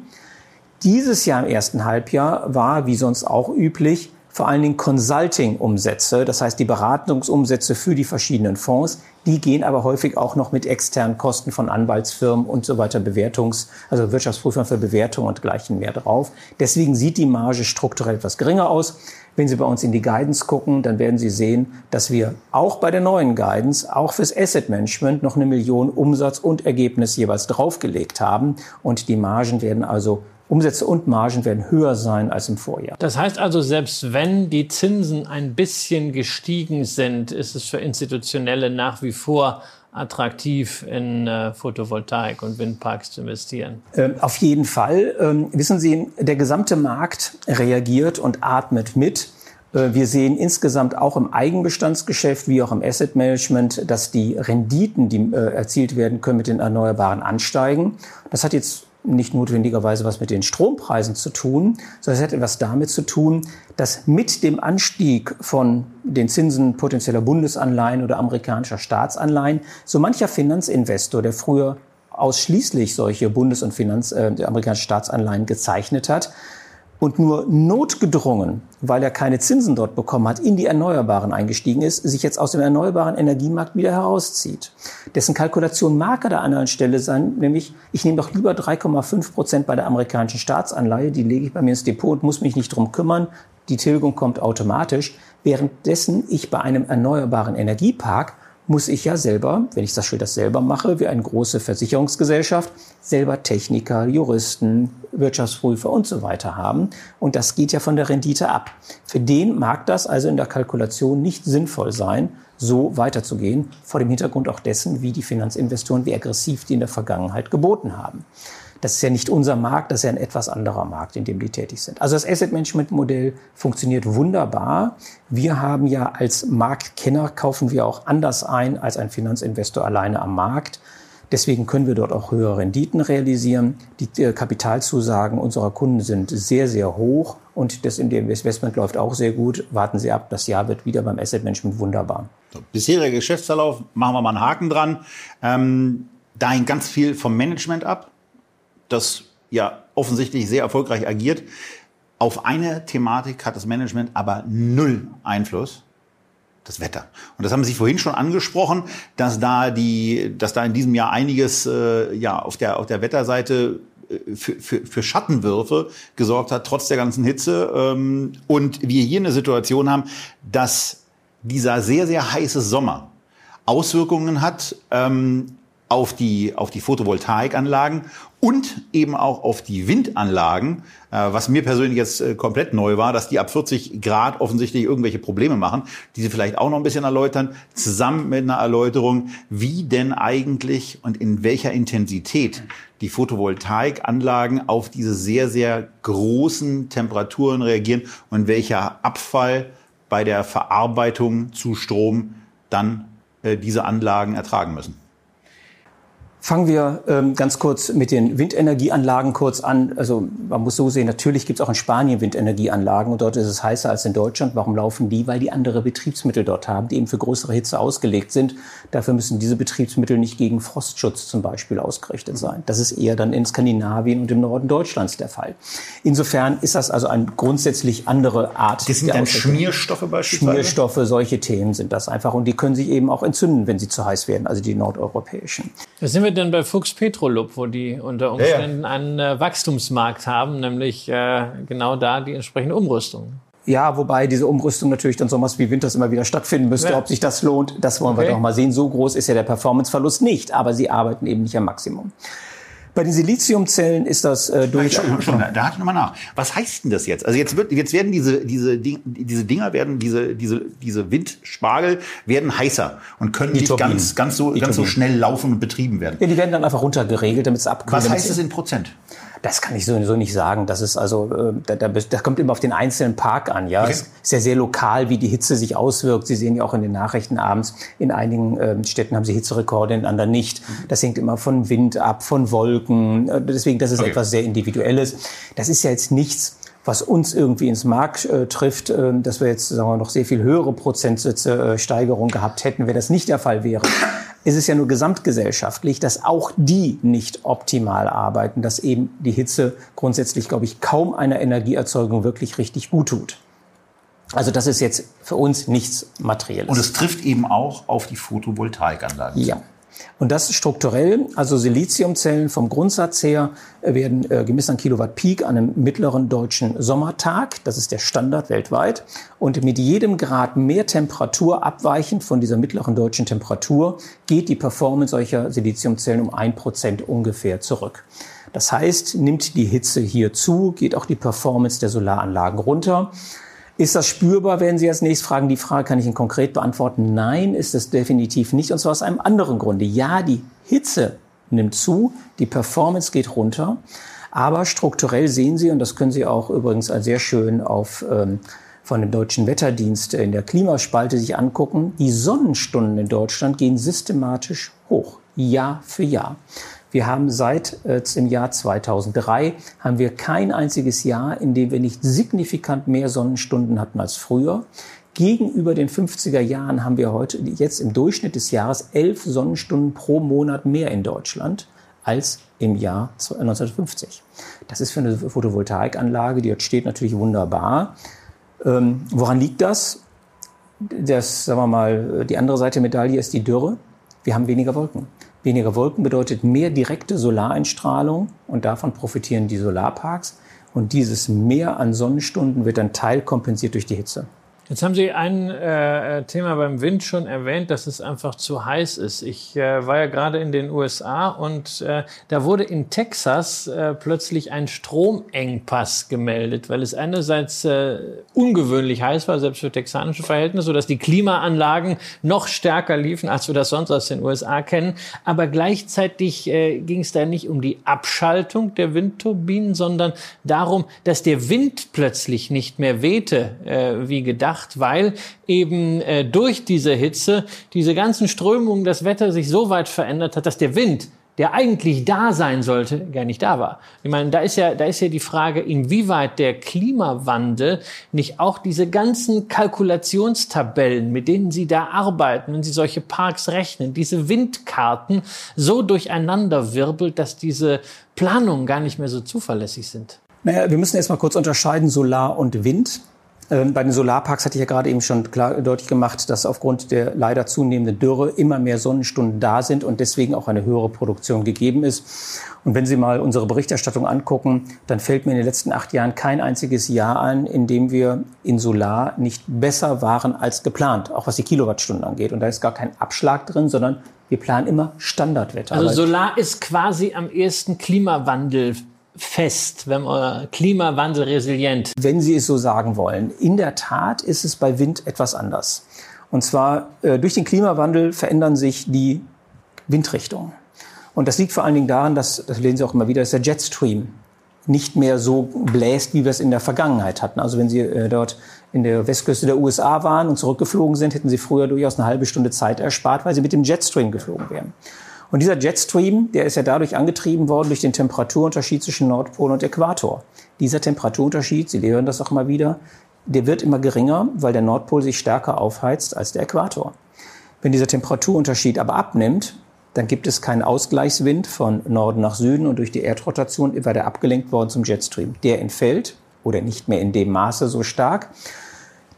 Dieses Jahr im ersten Halbjahr war, wie sonst auch üblich, vor allen Dingen Consulting-Umsätze, das heißt die Beratungsumsätze für die verschiedenen Fonds, die gehen aber häufig auch noch mit externen Kosten von Anwaltsfirmen und so weiter, Bewertungs-, also Wirtschaftsprüfern für Bewertung und gleichen mehr drauf. Deswegen sieht die Marge strukturell etwas geringer aus. Wenn Sie bei uns in die Guidance gucken, dann werden Sie sehen, dass wir auch bei der neuen Guidance, auch fürs Asset Management noch eine Million Umsatz und Ergebnis jeweils draufgelegt haben. Und die Margen werden also Umsätze und Margen werden höher sein als im Vorjahr. Das heißt also, selbst wenn die Zinsen ein bisschen gestiegen sind, ist es für Institutionelle nach wie vor attraktiv in äh, Photovoltaik und Windparks zu investieren? Ähm, auf jeden Fall. Ähm, wissen Sie, der gesamte Markt reagiert und atmet mit. Äh, wir sehen insgesamt auch im Eigenbestandsgeschäft wie auch im Asset Management, dass die Renditen, die äh, erzielt werden können, mit den Erneuerbaren ansteigen. Das hat jetzt nicht notwendigerweise was mit den Strompreisen zu tun, sondern es hat etwas damit zu tun, dass mit dem Anstieg von den Zinsen potenzieller Bundesanleihen oder amerikanischer Staatsanleihen so mancher Finanzinvestor, der früher ausschließlich solche Bundes- und Finanz, äh, amerikanische Staatsanleihen gezeichnet hat, und nur notgedrungen, weil er keine Zinsen dort bekommen hat, in die Erneuerbaren eingestiegen ist, sich jetzt aus dem erneuerbaren Energiemarkt wieder herauszieht. Dessen Kalkulation mag an der anderen Stelle sein, nämlich ich nehme doch lieber 3,5 Prozent bei der amerikanischen Staatsanleihe, die lege ich bei mir ins Depot und muss mich nicht drum kümmern, die Tilgung kommt automatisch, währenddessen ich bei einem erneuerbaren Energiepark muss ich ja selber, wenn ich das das selber mache, wie eine große Versicherungsgesellschaft, selber Techniker, Juristen, Wirtschaftsprüfer und so weiter haben. Und das geht ja von der Rendite ab. Für den mag das also in der Kalkulation nicht sinnvoll sein, so weiterzugehen, vor dem Hintergrund auch dessen, wie die Finanzinvestoren, wie aggressiv die in der Vergangenheit geboten haben. Das ist ja nicht unser Markt, das ist ja ein etwas anderer Markt, in dem die tätig sind. Also das Asset Management Modell funktioniert wunderbar. Wir haben ja als Marktkenner kaufen wir auch anders ein als ein Finanzinvestor alleine am Markt. Deswegen können wir dort auch höhere Renditen realisieren. Die äh, Kapitalzusagen unserer Kunden sind sehr, sehr hoch und das Investment läuft auch sehr gut. Warten Sie ab, das Jahr wird wieder beim Asset Management wunderbar. So, bisheriger Geschäftsverlauf, machen wir mal einen Haken dran. Ähm, da hängt ganz viel vom Management ab das ja offensichtlich sehr erfolgreich agiert. Auf eine Thematik hat das Management aber null Einfluss. Das Wetter. Und das haben Sie vorhin schon angesprochen, dass da die, dass da in diesem Jahr einiges äh, ja auf der auf der Wetterseite äh, für, für, für Schattenwürfe gesorgt hat, trotz der ganzen Hitze. Ähm, und wir hier eine Situation haben, dass dieser sehr, sehr heiße Sommer Auswirkungen hat ähm, auf die, auf die Photovoltaikanlagen und eben auch auf die Windanlagen, äh, was mir persönlich jetzt äh, komplett neu war, dass die ab 40 Grad offensichtlich irgendwelche Probleme machen, die Sie vielleicht auch noch ein bisschen erläutern, zusammen mit einer Erläuterung, wie denn eigentlich und in welcher Intensität die Photovoltaikanlagen auf diese sehr, sehr großen Temperaturen reagieren und welcher Abfall bei der Verarbeitung zu Strom dann äh, diese Anlagen ertragen müssen. Fangen wir ähm, ganz kurz mit den Windenergieanlagen kurz an. Also man muss so sehen, natürlich gibt es auch in Spanien Windenergieanlagen und dort ist es heißer als in Deutschland. Warum laufen die? Weil die andere Betriebsmittel dort haben, die eben für größere Hitze ausgelegt sind. Dafür müssen diese Betriebsmittel nicht gegen Frostschutz zum Beispiel ausgerichtet sein. Das ist eher dann in Skandinavien und im Norden Deutschlands der Fall. Insofern ist das also eine grundsätzlich andere Art. Das sind dann Schmierstoffe beispielsweise? Schmierstoffe, solche Themen sind das einfach. Und die können sich eben auch entzünden, wenn sie zu heiß werden, also die nordeuropäischen. Das sind wir denn bei Fuchs Petrolub, wo die unter Umständen ja, ja. einen äh, Wachstumsmarkt haben, nämlich äh, genau da die entsprechende Umrüstung? Ja, wobei diese Umrüstung natürlich dann sowas wie Winters immer wieder stattfinden müsste. Ja. Ob sich das lohnt, das wollen okay. wir doch mal sehen. So groß ist ja der Performanceverlust nicht, aber sie arbeiten eben nicht am Maximum. Bei den Siliziumzellen ist das äh, durch. Schon, schon, da hatte ich nochmal nach. Was heißt denn das jetzt? Also jetzt wird, jetzt werden diese, diese, diese Dinger werden, diese, diese, diese Windspargel werden heißer und können die nicht ganz, ganz so, ganz so schnell laufen und betrieben werden. Ja, die werden dann einfach runtergeregelt, damit es abkühlt. Was heißt das in Prozent? Das kann ich sowieso nicht sagen. Das ist also, äh, da, da, das kommt immer auf den einzelnen Park an. Ja, okay. es ist ja sehr lokal, wie die Hitze sich auswirkt. Sie sehen ja auch in den Nachrichten abends, in einigen äh, Städten haben sie Hitzerekorde, in anderen nicht. Das hängt immer von Wind ab, von Wolken. Äh, deswegen, das ist okay. etwas sehr Individuelles. Das ist ja jetzt nichts, was uns irgendwie ins Mark äh, trifft, äh, dass wir jetzt sagen wir, noch sehr viel höhere Prozentsätze äh, Steigerung gehabt hätten, wenn das nicht der Fall wäre. Es ist ja nur gesamtgesellschaftlich, dass auch die nicht optimal arbeiten, dass eben die Hitze grundsätzlich, glaube ich, kaum einer Energieerzeugung wirklich richtig gut tut. Also das ist jetzt für uns nichts Materielles. Und es trifft eben auch auf die Photovoltaikanlagen. Ja. Und das strukturell, also Siliziumzellen vom Grundsatz her äh, werden äh, gemessen an Kilowatt Peak an einem mittleren deutschen Sommertag. Das ist der Standard weltweit. Und mit jedem Grad mehr Temperatur abweichend von dieser mittleren deutschen Temperatur geht die Performance solcher Siliziumzellen um ein Prozent ungefähr zurück. Das heißt, nimmt die Hitze hier zu, geht auch die Performance der Solaranlagen runter. Ist das spürbar, werden Sie als nächstes fragen? Die Frage kann ich Ihnen konkret beantworten. Nein, ist es definitiv nicht. Und zwar aus einem anderen Grunde. Ja, die Hitze nimmt zu, die Performance geht runter. Aber strukturell sehen Sie, und das können Sie auch übrigens sehr schön auf, ähm, von dem Deutschen Wetterdienst in der Klimaspalte sich angucken, die Sonnenstunden in Deutschland gehen systematisch hoch, Jahr für Jahr. Wir haben seit äh, im Jahr 2003 haben wir kein einziges Jahr, in dem wir nicht signifikant mehr Sonnenstunden hatten als früher. Gegenüber den 50er Jahren haben wir heute jetzt im Durchschnitt des Jahres elf Sonnenstunden pro Monat mehr in Deutschland als im Jahr 1950. Das ist für eine Photovoltaikanlage, die dort steht, natürlich wunderbar. Ähm, woran liegt das? Das, sagen wir mal, die andere Seite der Medaille ist die Dürre. Wir haben weniger Wolken. Weniger Wolken bedeutet mehr direkte Solareinstrahlung und davon profitieren die Solarparks. Und dieses Mehr an Sonnenstunden wird dann teilkompensiert durch die Hitze. Jetzt haben Sie ein äh, Thema beim Wind schon erwähnt, dass es einfach zu heiß ist. Ich äh, war ja gerade in den USA und äh, da wurde in Texas äh, plötzlich ein Stromengpass gemeldet, weil es einerseits äh, ungewöhnlich heiß war, selbst für texanische Verhältnisse, sodass die Klimaanlagen noch stärker liefen, als wir das sonst aus den USA kennen. Aber gleichzeitig äh, ging es da nicht um die Abschaltung der Windturbinen, sondern darum, dass der Wind plötzlich nicht mehr wehte, äh, wie gedacht gedacht, weil eben äh, durch diese Hitze diese ganzen Strömungen das Wetter sich so weit verändert hat, dass der Wind der eigentlich da sein sollte, gar nicht da war. Ich meine, da ist ja, da ist ja die Frage, inwieweit der Klimawandel nicht auch diese ganzen Kalkulationstabellen, mit denen Sie da arbeiten, wenn Sie solche Parks rechnen, diese Windkarten so durcheinander wirbelt, dass diese Planungen gar nicht mehr so zuverlässig sind. Naja, wir müssen erstmal kurz unterscheiden Solar und Wind. Ähm, bei den Solarparks hatte ich ja gerade eben schon klar deutlich gemacht, dass aufgrund der leider zunehmenden Dürre immer mehr Sonnenstunden da sind und deswegen auch eine höhere Produktion gegeben ist. Und wenn Sie mal unsere Berichterstattung angucken, dann fällt mir in den letzten acht Jahren kein einziges Jahr ein, in dem wir in Solar nicht besser waren als geplant, auch was die Kilowattstunden angeht. Und da ist gar kein Abschlag drin, sondern wir planen immer Standardwetter. Also Solar ist quasi am ersten Klimawandel fest, wenn man Klimawandel resilient. Wenn Sie es so sagen wollen. In der Tat ist es bei Wind etwas anders. Und zwar äh, durch den Klimawandel verändern sich die Windrichtungen. Und das liegt vor allen Dingen daran, dass, das lesen Sie auch immer wieder, dass der Jetstream nicht mehr so bläst, wie wir es in der Vergangenheit hatten. Also wenn Sie äh, dort in der Westküste der USA waren und zurückgeflogen sind, hätten Sie früher durchaus eine halbe Stunde Zeit erspart, weil Sie mit dem Jetstream geflogen wären. Und dieser Jetstream, der ist ja dadurch angetrieben worden durch den Temperaturunterschied zwischen Nordpol und Äquator. Dieser Temperaturunterschied, Sie hören das auch immer wieder, der wird immer geringer, weil der Nordpol sich stärker aufheizt als der Äquator. Wenn dieser Temperaturunterschied aber abnimmt, dann gibt es keinen Ausgleichswind von Norden nach Süden und durch die Erdrotation war der abgelenkt worden zum Jetstream. Der entfällt oder nicht mehr in dem Maße so stark.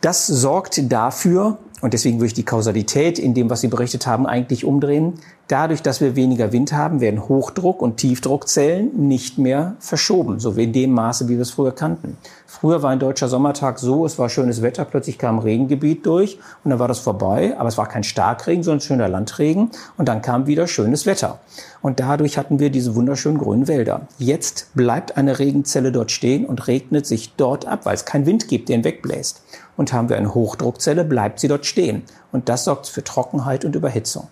Das sorgt dafür, und deswegen würde ich die Kausalität in dem, was Sie berichtet haben, eigentlich umdrehen, Dadurch, dass wir weniger Wind haben, werden Hochdruck- und Tiefdruckzellen nicht mehr verschoben, so wie in dem Maße, wie wir es früher kannten. Früher war ein deutscher Sommertag so, es war schönes Wetter, plötzlich kam Regengebiet durch und dann war das vorbei, aber es war kein Starkregen, sondern schöner Landregen und dann kam wieder schönes Wetter. Und dadurch hatten wir diese wunderschönen grünen Wälder. Jetzt bleibt eine Regenzelle dort stehen und regnet sich dort ab, weil es keinen Wind gibt, der ihn wegbläst. Und haben wir eine Hochdruckzelle, bleibt sie dort stehen. Und das sorgt für Trockenheit und Überhitzung.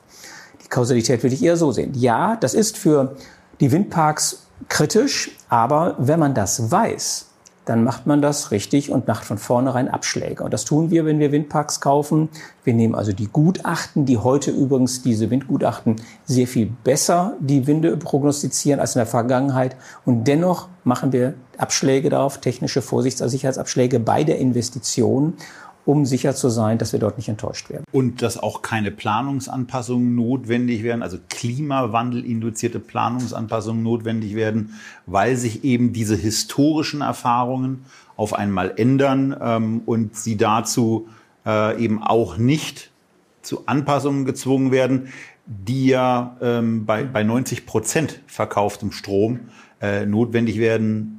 Die Kausalität würde ich eher so sehen. Ja, das ist für die Windparks kritisch, aber wenn man das weiß, dann macht man das richtig und macht von vornherein Abschläge. Und das tun wir, wenn wir Windparks kaufen. Wir nehmen also die Gutachten, die heute übrigens diese Windgutachten sehr viel besser die Winde prognostizieren als in der Vergangenheit. Und dennoch machen wir Abschläge darauf, technische Vorsichts- und Sicherheitsabschläge bei der Investition um sicher zu sein, dass wir dort nicht enttäuscht werden. Und dass auch keine Planungsanpassungen notwendig werden, also Klimawandel-induzierte Planungsanpassungen notwendig werden, weil sich eben diese historischen Erfahrungen auf einmal ändern ähm, und sie dazu äh, eben auch nicht zu Anpassungen gezwungen werden, die ja ähm, bei, bei 90 Prozent verkauftem Strom äh, notwendig werden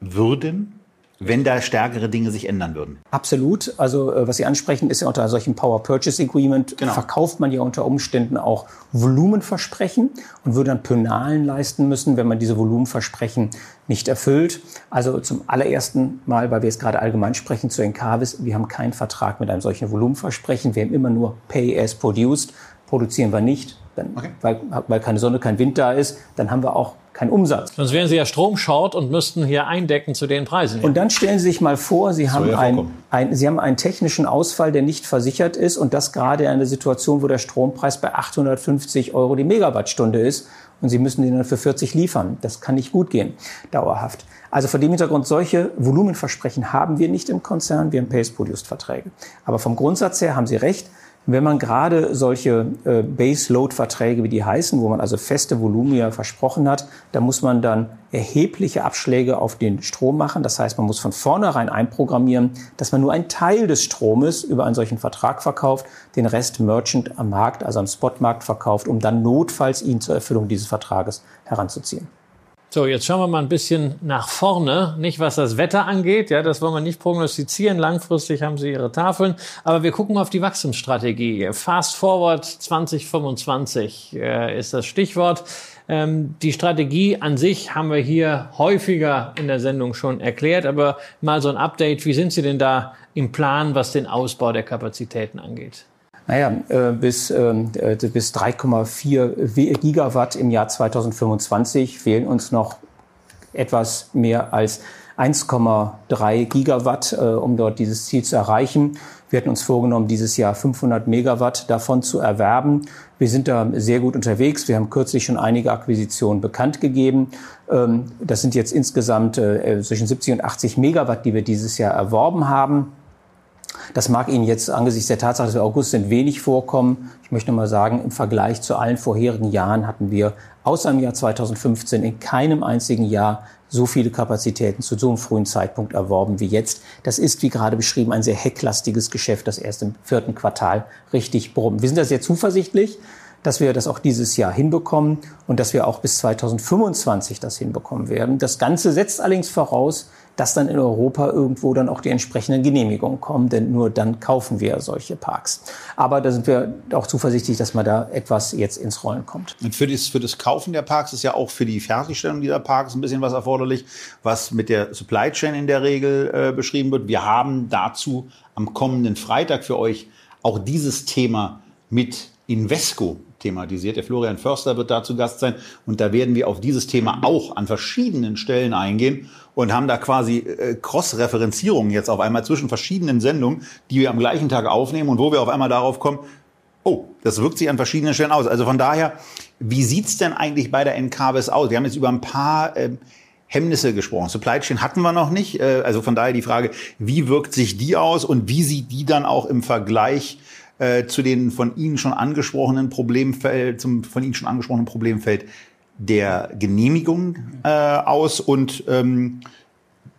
würden wenn da stärkere Dinge sich ändern würden. Absolut. Also äh, was Sie ansprechen, ist ja unter solchen Power Purchase Agreement genau. verkauft man ja unter Umständen auch Volumenversprechen und würde dann Penalen leisten müssen, wenn man diese Volumenversprechen nicht erfüllt. Also zum allerersten Mal, weil wir jetzt gerade allgemein sprechen zu Encarvis, wir haben keinen Vertrag mit einem solchen Volumenversprechen. Wir haben immer nur Pay as produced. Produzieren wir nicht, dann, okay. weil, weil keine Sonne, kein Wind da ist, dann haben wir auch kein Umsatz. Sonst wären Sie ja Stromshort und müssten hier eindecken zu den Preisen. Und dann stellen Sie sich mal vor, Sie haben, ein, ein, Sie haben einen technischen Ausfall, der nicht versichert ist und das gerade in einer Situation, wo der Strompreis bei 850 Euro die Megawattstunde ist und Sie müssen den dann für 40 liefern. Das kann nicht gut gehen, dauerhaft. Also vor dem Hintergrund, solche Volumenversprechen haben wir nicht im Konzern, wir haben Pace-Produced-Verträge. Aber vom Grundsatz her haben Sie recht, wenn man gerade solche äh, Base-Load-Verträge, wie die heißen, wo man also feste Volumina versprochen hat, da muss man dann erhebliche Abschläge auf den Strom machen. Das heißt, man muss von vornherein einprogrammieren, dass man nur einen Teil des Stromes über einen solchen Vertrag verkauft, den Rest Merchant am Markt, also am Spotmarkt verkauft, um dann notfalls ihn zur Erfüllung dieses Vertrages heranzuziehen. So, jetzt schauen wir mal ein bisschen nach vorne. Nicht was das Wetter angeht, ja, das wollen wir nicht prognostizieren. Langfristig haben Sie Ihre Tafeln. Aber wir gucken auf die Wachstumsstrategie. Fast Forward 2025 äh, ist das Stichwort. Ähm, die Strategie an sich haben wir hier häufiger in der Sendung schon erklärt. Aber mal so ein Update. Wie sind Sie denn da im Plan, was den Ausbau der Kapazitäten angeht? Naja, äh, bis, ähm, äh, bis 3,4 Gigawatt im Jahr 2025 fehlen uns noch etwas mehr als 1,3 Gigawatt, äh, um dort dieses Ziel zu erreichen. Wir hatten uns vorgenommen, dieses Jahr 500 Megawatt davon zu erwerben. Wir sind da sehr gut unterwegs. Wir haben kürzlich schon einige Akquisitionen bekannt gegeben. Ähm, das sind jetzt insgesamt zwischen 70 und 80 Megawatt, die wir dieses Jahr erworben haben. Das mag Ihnen jetzt angesichts der Tatsache, dass wir August sind, wenig vorkommen. Ich möchte mal sagen, im Vergleich zu allen vorherigen Jahren hatten wir außer im Jahr 2015 in keinem einzigen Jahr so viele Kapazitäten zu so einem frühen Zeitpunkt erworben wie jetzt. Das ist, wie gerade beschrieben, ein sehr hecklastiges Geschäft, das erst im vierten Quartal richtig brummt. Wir sind da sehr zuversichtlich, dass wir das auch dieses Jahr hinbekommen und dass wir auch bis 2025 das hinbekommen werden. Das Ganze setzt allerdings voraus, dass dann in Europa irgendwo dann auch die entsprechenden Genehmigungen kommen, denn nur dann kaufen wir solche Parks. Aber da sind wir auch zuversichtlich, dass man da etwas jetzt ins Rollen kommt. Und für das, für das Kaufen der Parks ist ja auch für die Fertigstellung dieser Parks ein bisschen was erforderlich, was mit der Supply Chain in der Regel äh, beschrieben wird. Wir haben dazu am kommenden Freitag für euch auch dieses Thema mit Invesco thematisiert. Der Florian Förster wird dazu Gast sein und da werden wir auf dieses Thema auch an verschiedenen Stellen eingehen und haben da quasi äh, Cross-Referenzierungen jetzt auf einmal zwischen verschiedenen Sendungen, die wir am gleichen Tag aufnehmen und wo wir auf einmal darauf kommen, oh, das wirkt sich an verschiedenen Stellen aus. Also von daher, wie sieht's denn eigentlich bei der NKBS aus? Wir haben jetzt über ein paar äh, Hemmnisse gesprochen. Supply Chain hatten wir noch nicht. Äh, also von daher die Frage, wie wirkt sich die aus und wie sieht die dann auch im Vergleich äh, zu den von Ihnen schon angesprochenen Problemfeld, zum von Ihnen schon angesprochenen Problemfeld der Genehmigung äh, aus und ähm,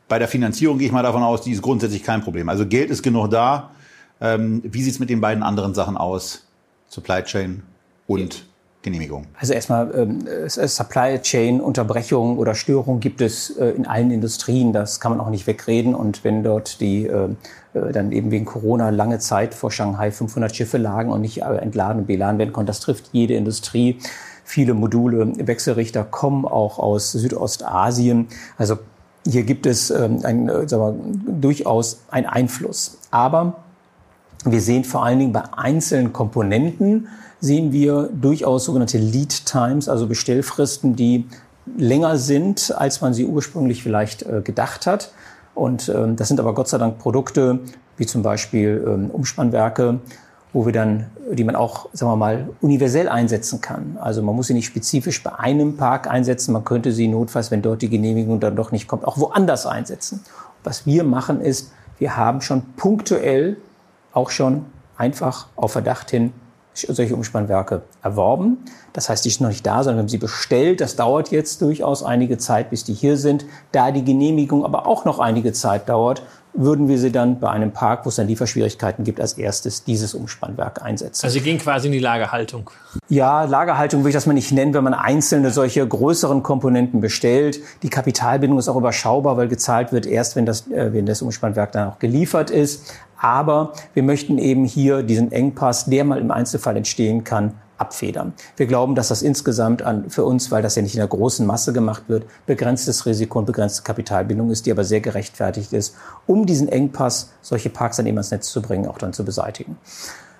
bei der Finanzierung gehe ich mal davon aus, die ist grundsätzlich kein Problem. Also Geld ist genug da. Ähm, wie sieht's mit den beiden anderen Sachen aus? Supply Chain und Genehmigung? Also erstmal ähm, Supply Chain Unterbrechungen oder Störungen gibt es äh, in allen Industrien. Das kann man auch nicht wegreden. Und wenn dort die äh, äh dann eben wegen Corona lange Zeit vor Shanghai 500 Schiffe lagen und nicht äh, entladen und beladen werden konnten, das trifft jede Industrie. Viele Module, Wechselrichter kommen auch aus Südostasien. Also hier gibt es ähm, ein, äh, wir, durchaus einen Einfluss. Aber wir sehen vor allen Dingen bei einzelnen Komponenten, sehen wir durchaus sogenannte Lead Times, also Bestellfristen, die länger sind, als man sie ursprünglich vielleicht äh, gedacht hat. Und ähm, das sind aber Gott sei Dank Produkte wie zum Beispiel ähm, Umspannwerke, wo wir dann, die man auch, sagen wir mal, universell einsetzen kann. Also man muss sie nicht spezifisch bei einem Park einsetzen, man könnte sie notfalls, wenn dort die Genehmigung dann doch nicht kommt, auch woanders einsetzen. Was wir machen ist, wir haben schon punktuell auch schon einfach auf Verdacht hin solche Umspannwerke erworben. Das heißt, die sind noch nicht da, sondern wir haben sie bestellt. Das dauert jetzt durchaus einige Zeit, bis die hier sind. Da die Genehmigung aber auch noch einige Zeit dauert, würden wir sie dann bei einem Park, wo es dann Lieferschwierigkeiten gibt, als erstes dieses Umspannwerk einsetzen. Also Sie gehen quasi in die Lagerhaltung. Ja, Lagerhaltung würde ich das mal nicht nennen, wenn man einzelne solche größeren Komponenten bestellt. Die Kapitalbindung ist auch überschaubar, weil gezahlt wird erst, wenn das, äh, wenn das Umspannwerk dann auch geliefert ist. Aber wir möchten eben hier diesen Engpass, der mal im Einzelfall entstehen kann, abfedern. Wir glauben, dass das insgesamt an, für uns, weil das ja nicht in der großen Masse gemacht wird, begrenztes Risiko und begrenzte Kapitalbindung ist, die aber sehr gerechtfertigt ist, um diesen Engpass, solche Parks dann eben ans Netz zu bringen, auch dann zu beseitigen.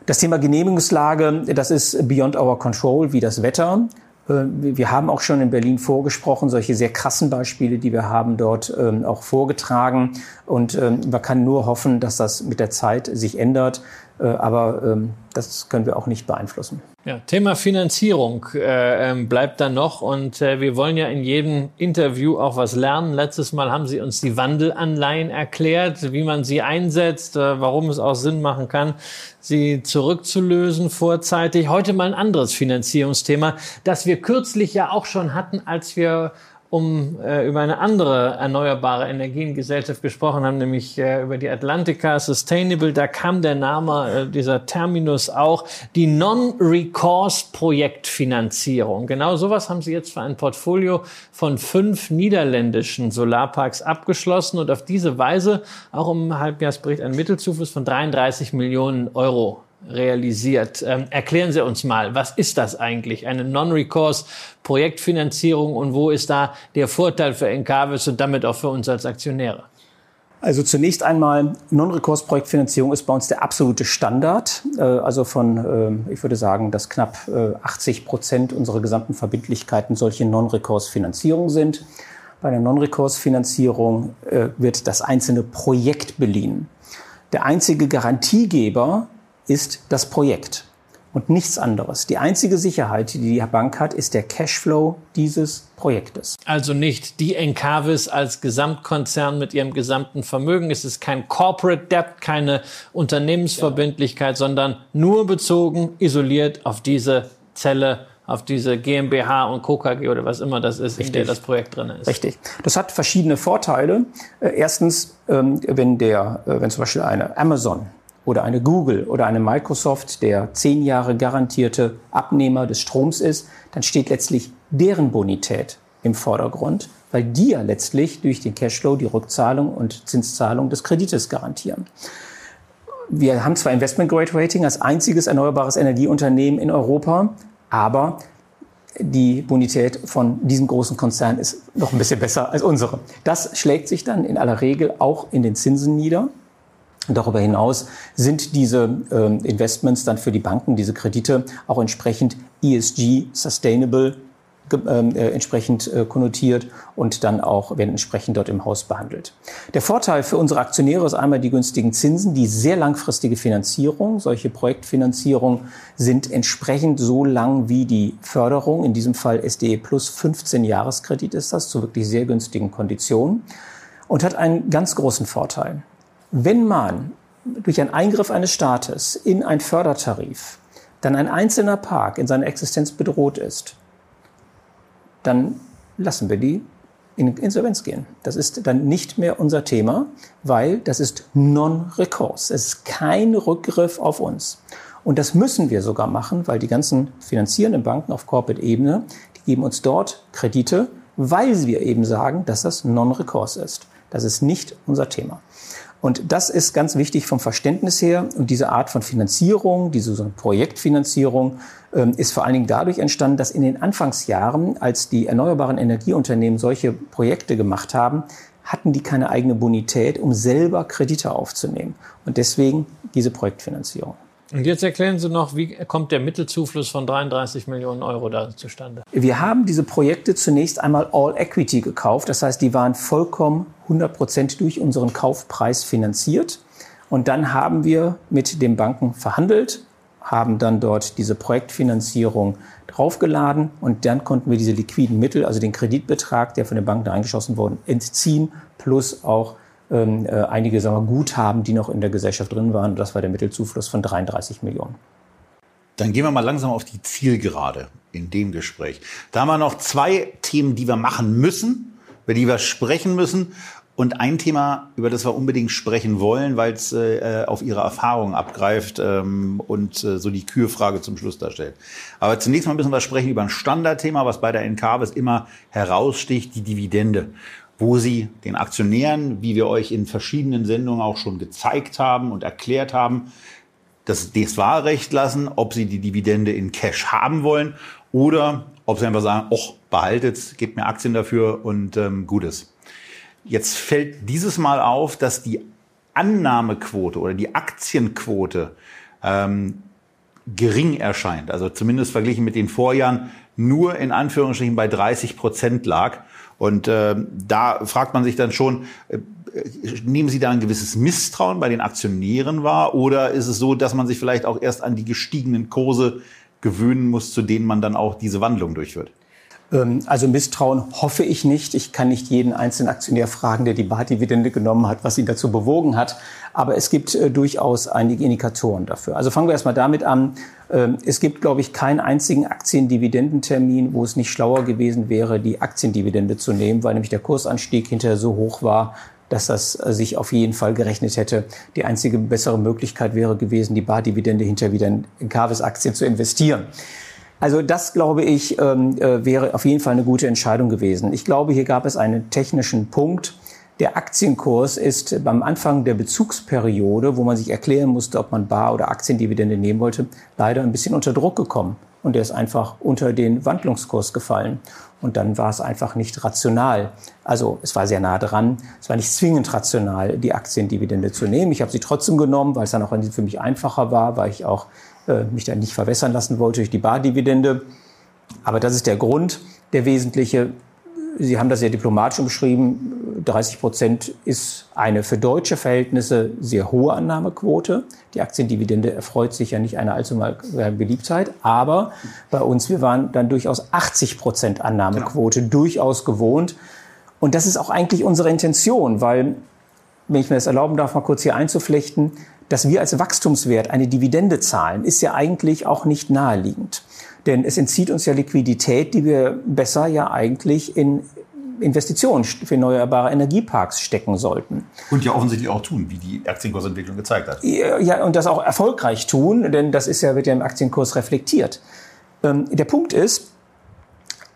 Das Thema Genehmigungslage, das ist beyond our control, wie das Wetter. Äh, wir haben auch schon in Berlin vorgesprochen, solche sehr krassen Beispiele, die wir haben dort ähm, auch vorgetragen. Und ähm, man kann nur hoffen, dass das mit der Zeit sich ändert. Äh, aber ähm, das können wir auch nicht beeinflussen. Ja, Thema Finanzierung äh, ähm, bleibt dann noch und äh, wir wollen ja in jedem Interview auch was lernen. Letztes Mal haben Sie uns die Wandelanleihen erklärt, wie man sie einsetzt, äh, warum es auch Sinn machen kann, sie zurückzulösen vorzeitig. Heute mal ein anderes Finanzierungsthema, das wir kürzlich ja auch schon hatten, als wir um äh, über eine andere erneuerbare Energiengesellschaft gesprochen haben, nämlich äh, über die Atlantica Sustainable. Da kam der Name, äh, dieser Terminus auch, die Non-Recourse-Projektfinanzierung. Genau sowas haben Sie jetzt für ein Portfolio von fünf niederländischen Solarparks abgeschlossen und auf diese Weise auch im Halbjahresbericht einen Mittelzufluss von 33 Millionen Euro realisiert. Ähm, erklären Sie uns mal, was ist das eigentlich? Eine Non-Recourse-Projektfinanzierung und wo ist da der Vorteil für Encavis und damit auch für uns als Aktionäre? Also zunächst einmal, Non-Recourse-Projektfinanzierung ist bei uns der absolute Standard. Äh, also von, äh, ich würde sagen, dass knapp 80 äh, Prozent unserer gesamten Verbindlichkeiten solche Non-Recourse-Finanzierung sind. Bei der Non-Recourse-Finanzierung wird das einzelne Projekt beliehen. Der einzige Garantiegeber ist das Projekt und nichts anderes. Die einzige Sicherheit, die die Bank hat, ist der Cashflow dieses Projektes. Also nicht die Encavis als Gesamtkonzern mit ihrem gesamten Vermögen. Es ist kein Corporate Debt, keine Unternehmensverbindlichkeit, ja. sondern nur bezogen, isoliert auf diese Zelle auf diese GmbH und KKG oder was immer das ist, Richtig. in der das Projekt drin ist. Richtig. Das hat verschiedene Vorteile. Äh, erstens, ähm, wenn der, äh, wenn zum Beispiel eine Amazon oder eine Google oder eine Microsoft der zehn Jahre garantierte Abnehmer des Stroms ist, dann steht letztlich deren Bonität im Vordergrund, weil die ja letztlich durch den Cashflow die Rückzahlung und Zinszahlung des Kredites garantieren. Wir haben zwar Investment Grade Rating als einziges erneuerbares Energieunternehmen in Europa, aber die Bonität von diesem großen Konzern ist noch ein bisschen besser als unsere. Das schlägt sich dann in aller Regel auch in den Zinsen nieder. Darüber hinaus sind diese äh, Investments dann für die Banken, diese Kredite, auch entsprechend ESG, Sustainable, ähm, äh, entsprechend äh, konnotiert und dann auch werden entsprechend dort im Haus behandelt. Der Vorteil für unsere Aktionäre ist einmal die günstigen Zinsen, die sehr langfristige Finanzierung. Solche Projektfinanzierungen sind entsprechend so lang wie die Förderung. In diesem Fall SDE plus 15 Jahreskredit ist das zu wirklich sehr günstigen Konditionen und hat einen ganz großen Vorteil. Wenn man durch einen Eingriff eines Staates in einen Fördertarif dann ein einzelner Park in seiner Existenz bedroht ist, dann lassen wir die in Insolvenz gehen. Das ist dann nicht mehr unser Thema, weil das ist Non-Recourse. Es ist kein Rückgriff auf uns. Und das müssen wir sogar machen, weil die ganzen finanzierenden Banken auf Corporate-Ebene, die geben uns dort Kredite, weil wir eben sagen, dass das Non-Recourse ist. Das ist nicht unser Thema. Und das ist ganz wichtig vom Verständnis her. Und diese Art von Finanzierung, diese Projektfinanzierung, ähm, ist vor allen Dingen dadurch entstanden, dass in den Anfangsjahren, als die erneuerbaren Energieunternehmen solche Projekte gemacht haben, hatten die keine eigene Bonität, um selber Kredite aufzunehmen. Und deswegen diese Projektfinanzierung. Und jetzt erklären Sie noch, wie kommt der Mittelzufluss von 33 Millionen Euro da zustande? Wir haben diese Projekte zunächst einmal All Equity gekauft. Das heißt, die waren vollkommen 100 Prozent durch unseren Kaufpreis finanziert. Und dann haben wir mit den Banken verhandelt, haben dann dort diese Projektfinanzierung draufgeladen und dann konnten wir diese liquiden Mittel, also den Kreditbetrag, der von den Banken eingeschossen wurde, entziehen, plus auch ähm, äh, einige sagen wir, Guthaben, die noch in der Gesellschaft drin waren. Das war der Mittelzufluss von 33 Millionen. Dann gehen wir mal langsam auf die Zielgerade in dem Gespräch. Da haben wir noch zwei Themen, die wir machen müssen, über die wir sprechen müssen. Und ein Thema, über das wir unbedingt sprechen wollen, weil es äh, auf Ihre Erfahrungen abgreift ähm, und äh, so die Kürfrage zum Schluss darstellt. Aber zunächst mal müssen wir sprechen über ein Standardthema, was bei der NKWs immer heraussticht, die Dividende wo sie den Aktionären, wie wir euch in verschiedenen Sendungen auch schon gezeigt haben und erklärt haben, das, das Wahlrecht lassen, ob sie die Dividende in Cash haben wollen oder ob sie einfach sagen, och, behaltet, gebt mir Aktien dafür und ähm, Gutes. Jetzt fällt dieses Mal auf, dass die Annahmequote oder die Aktienquote ähm, gering erscheint. Also zumindest verglichen mit den Vorjahren nur in Anführungsstrichen bei 30 Prozent lag. Und äh, da fragt man sich dann schon, äh, nehmen Sie da ein gewisses Misstrauen bei den Aktionären wahr oder ist es so, dass man sich vielleicht auch erst an die gestiegenen Kurse gewöhnen muss, zu denen man dann auch diese Wandlung durchführt? Ähm, also Misstrauen hoffe ich nicht. Ich kann nicht jeden einzelnen Aktionär fragen, der die Bardividende genommen hat, was ihn dazu bewogen hat. Aber es gibt äh, durchaus einige Indikatoren dafür. Also fangen wir erstmal damit an. Ähm, es gibt, glaube ich, keinen einzigen Aktiendividendentermin, wo es nicht schlauer gewesen wäre, die Aktiendividende zu nehmen, weil nämlich der Kursanstieg hinterher so hoch war, dass das äh, sich auf jeden Fall gerechnet hätte. Die einzige bessere Möglichkeit wäre gewesen, die Bardividende hinterher wieder in Carves-Aktien zu investieren. Also das, glaube ich, ähm, äh, wäre auf jeden Fall eine gute Entscheidung gewesen. Ich glaube, hier gab es einen technischen Punkt. Der Aktienkurs ist beim Anfang der Bezugsperiode, wo man sich erklären musste, ob man Bar- oder Aktiendividende nehmen wollte, leider ein bisschen unter Druck gekommen. Und der ist einfach unter den Wandlungskurs gefallen. Und dann war es einfach nicht rational. Also es war sehr nah dran. Es war nicht zwingend rational, die Aktiendividende zu nehmen. Ich habe sie trotzdem genommen, weil es dann auch für mich einfacher war, weil ich auch äh, mich dann nicht verwässern lassen wollte durch die Bardividende. Aber das ist der Grund, der wesentliche. Sie haben das sehr diplomatisch umschrieben. 30 Prozent ist eine für deutsche Verhältnisse sehr hohe Annahmequote. Die Aktiendividende erfreut sich ja nicht einer allzu mal Beliebtheit. Aber bei uns, wir waren dann durchaus 80 Prozent Annahmequote, genau. durchaus gewohnt. Und das ist auch eigentlich unsere Intention, weil, wenn ich mir das erlauben darf, mal kurz hier einzuflechten, dass wir als Wachstumswert eine Dividende zahlen, ist ja eigentlich auch nicht naheliegend. Denn es entzieht uns ja Liquidität, die wir besser ja eigentlich in Investitionen für erneuerbare Energieparks stecken sollten. Und ja offensichtlich auch tun, wie die Aktienkursentwicklung gezeigt hat. Ja, und das auch erfolgreich tun, denn das ist ja, wird ja im Aktienkurs reflektiert. Ähm, der Punkt ist,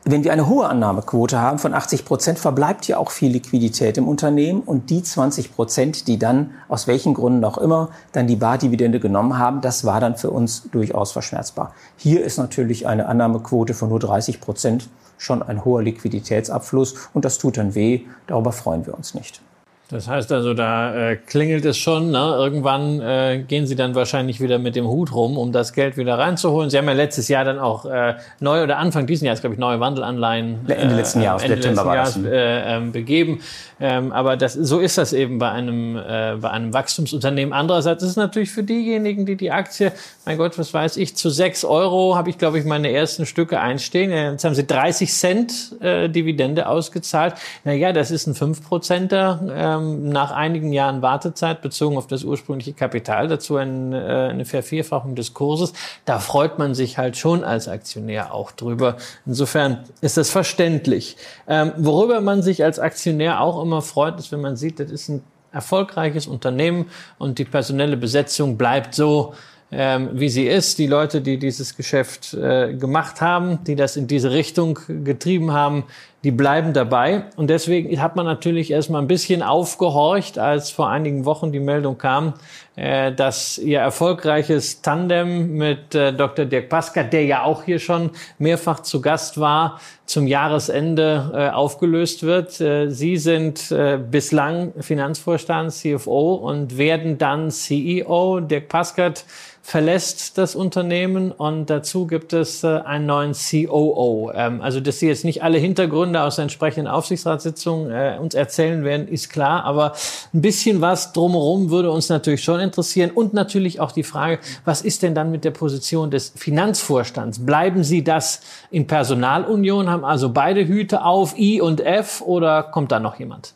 wenn wir eine hohe Annahmequote haben von 80 Prozent, verbleibt ja auch viel Liquidität im Unternehmen und die 20 Prozent, die dann aus welchen Gründen auch immer dann die Bardividende genommen haben, das war dann für uns durchaus verschmerzbar. Hier ist natürlich eine Annahmequote von nur 30 Prozent schon ein hoher Liquiditätsabfluss und das tut dann weh. Darüber freuen wir uns nicht. Das heißt also, da äh, klingelt es schon. Ne? Irgendwann äh, gehen Sie dann wahrscheinlich wieder mit dem Hut rum, um das Geld wieder reinzuholen. Sie haben ja letztes Jahr dann auch äh, neu oder Anfang dieses Jahres, glaube ich, neue Wandelanleihen äh, Ende letzten Jahres, Ende letzten Jahres äh, ähm, begeben. Ähm, aber das, so ist das eben bei einem, äh, bei einem Wachstumsunternehmen. Andererseits ist es natürlich für diejenigen, die die Aktie, mein Gott, was weiß ich, zu sechs Euro habe ich, glaube ich, meine ersten Stücke einstehen. Jetzt haben Sie 30 Cent äh, Dividende ausgezahlt. Naja, das ist ein 5%er. Äh, ähm, nach einigen Jahren Wartezeit bezogen auf das ursprüngliche Kapital, dazu ein, äh, eine Vervierfachung des Kurses. Da freut man sich halt schon als Aktionär auch drüber. Insofern ist das verständlich. Ähm, worüber man sich als Aktionär auch immer freut, ist, wenn man sieht, das ist ein erfolgreiches Unternehmen und die personelle Besetzung bleibt so, ähm, wie sie ist. Die Leute, die dieses Geschäft äh, gemacht haben, die das in diese Richtung getrieben haben, die bleiben dabei. Und deswegen hat man natürlich erstmal ein bisschen aufgehorcht, als vor einigen Wochen die Meldung kam, äh, dass ihr erfolgreiches Tandem mit äh, Dr. Dirk Paska, der ja auch hier schon mehrfach zu Gast war, zum Jahresende äh, aufgelöst wird. Sie sind bislang Finanzvorstand, CFO und werden dann CEO. Dirk Paskat verlässt das Unternehmen und dazu gibt es äh, einen neuen COO. Ähm, also, dass Sie jetzt nicht alle Hintergründe aus der entsprechenden Aufsichtsratssitzung äh, uns erzählen werden, ist klar, aber ein bisschen was drumherum würde uns natürlich schon interessieren und natürlich auch die Frage, was ist denn dann mit der Position des Finanzvorstands? Bleiben Sie das in Personalunion, haben also beide Hüte auf, I und F oder kommt da noch jemand?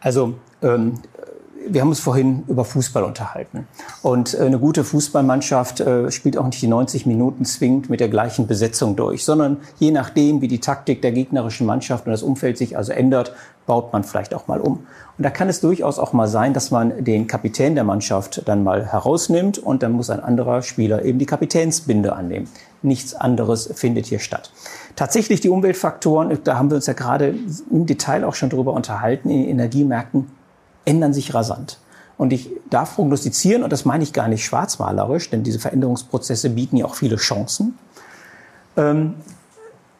Also ähm, wir haben uns vorhin über Fußball unterhalten. Und äh, eine gute Fußballmannschaft äh, spielt auch nicht die 90 Minuten zwingend mit der gleichen Besetzung durch, sondern je nachdem, wie die Taktik der gegnerischen Mannschaft und das Umfeld sich also ändert, baut man vielleicht auch mal um. Und da kann es durchaus auch mal sein, dass man den Kapitän der Mannschaft dann mal herausnimmt und dann muss ein anderer Spieler eben die Kapitänsbinde annehmen. Nichts anderes findet hier statt. Tatsächlich die Umweltfaktoren, da haben wir uns ja gerade im Detail auch schon drüber unterhalten, in den Energiemärkten ändern sich rasant. Und ich darf prognostizieren, und das meine ich gar nicht schwarzmalerisch, denn diese Veränderungsprozesse bieten ja auch viele Chancen. Ähm,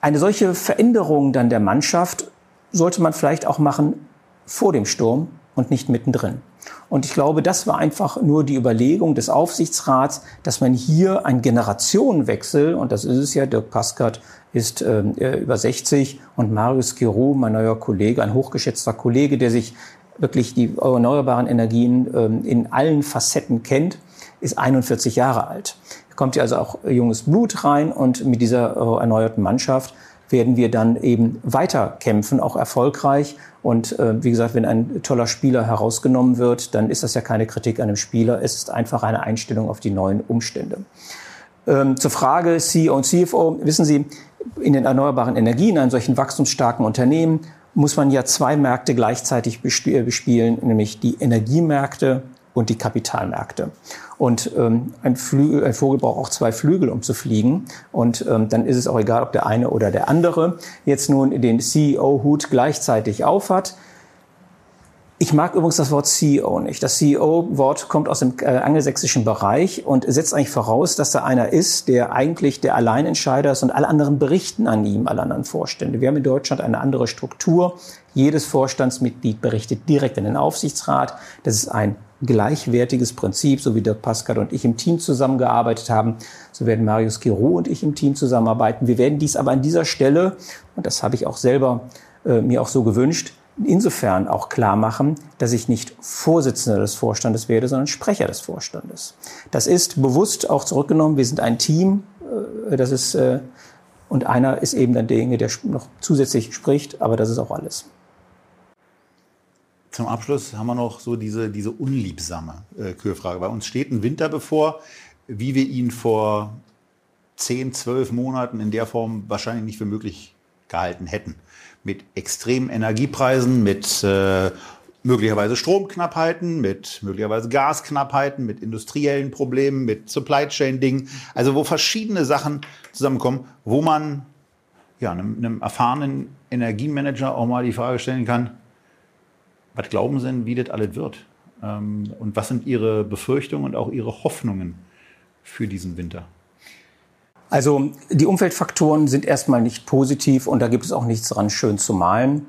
eine solche Veränderung dann der Mannschaft sollte man vielleicht auch machen vor dem Sturm und nicht mittendrin. Und ich glaube, das war einfach nur die Überlegung des Aufsichtsrats, dass man hier einen Generationenwechsel, und das ist es ja, Dirk Paskat ist ähm, äh, über 60 und Marius Giro, mein neuer Kollege, ein hochgeschätzter Kollege, der sich wirklich die erneuerbaren Energien ähm, in allen Facetten kennt, ist 41 Jahre alt. Kommt ja also auch junges Blut rein und mit dieser äh, erneuerten Mannschaft werden wir dann eben weiter kämpfen, auch erfolgreich. Und äh, wie gesagt, wenn ein toller Spieler herausgenommen wird, dann ist das ja keine Kritik an dem Spieler, es ist einfach eine Einstellung auf die neuen Umstände. Ähm, zur Frage CEO und CFO, wissen Sie, in den erneuerbaren Energien, in einem solchen wachstumsstarken Unternehmen, muss man ja zwei Märkte gleichzeitig äh, bespielen, nämlich die Energiemärkte und die Kapitalmärkte. Und ähm, ein, ein Vogel braucht auch zwei Flügel, um zu fliegen. Und ähm, dann ist es auch egal, ob der eine oder der andere jetzt nun den CEO-Hut gleichzeitig aufhat. Ich mag übrigens das Wort CEO nicht. Das CEO-Wort kommt aus dem äh, angelsächsischen Bereich und setzt eigentlich voraus, dass da einer ist, der eigentlich der Alleinentscheider ist und alle anderen berichten an ihm, alle anderen Vorstände. Wir haben in Deutschland eine andere Struktur. Jedes Vorstandsmitglied berichtet direkt an den Aufsichtsrat. Das ist ein gleichwertiges Prinzip, so wie der Pascal und ich im Team zusammengearbeitet haben. So werden Marius Giro und ich im Team zusammenarbeiten. Wir werden dies aber an dieser Stelle, und das habe ich auch selber äh, mir auch so gewünscht, insofern auch klar machen, dass ich nicht Vorsitzender des Vorstandes werde, sondern Sprecher des Vorstandes. Das ist bewusst auch zurückgenommen. Wir sind ein Team. Äh, das ist, äh, und einer ist eben dann derjenige, der noch zusätzlich spricht, aber das ist auch alles. Zum Abschluss haben wir noch so diese, diese unliebsame äh, Kürfrage. Bei uns steht ein Winter bevor, wie wir ihn vor 10, 12 Monaten in der Form wahrscheinlich nicht für möglich gehalten hätten mit extremen Energiepreisen, mit äh, möglicherweise Stromknappheiten, mit möglicherweise Gasknappheiten, mit industriellen Problemen, mit Supply Chain Dingen. Also wo verschiedene Sachen zusammenkommen, wo man ja, einem, einem erfahrenen Energiemanager auch mal die Frage stellen kann, was glauben Sie denn, wie das alles wird? Ähm, und was sind Ihre Befürchtungen und auch Ihre Hoffnungen für diesen Winter? Also die Umweltfaktoren sind erstmal nicht positiv und da gibt es auch nichts dran schön zu malen.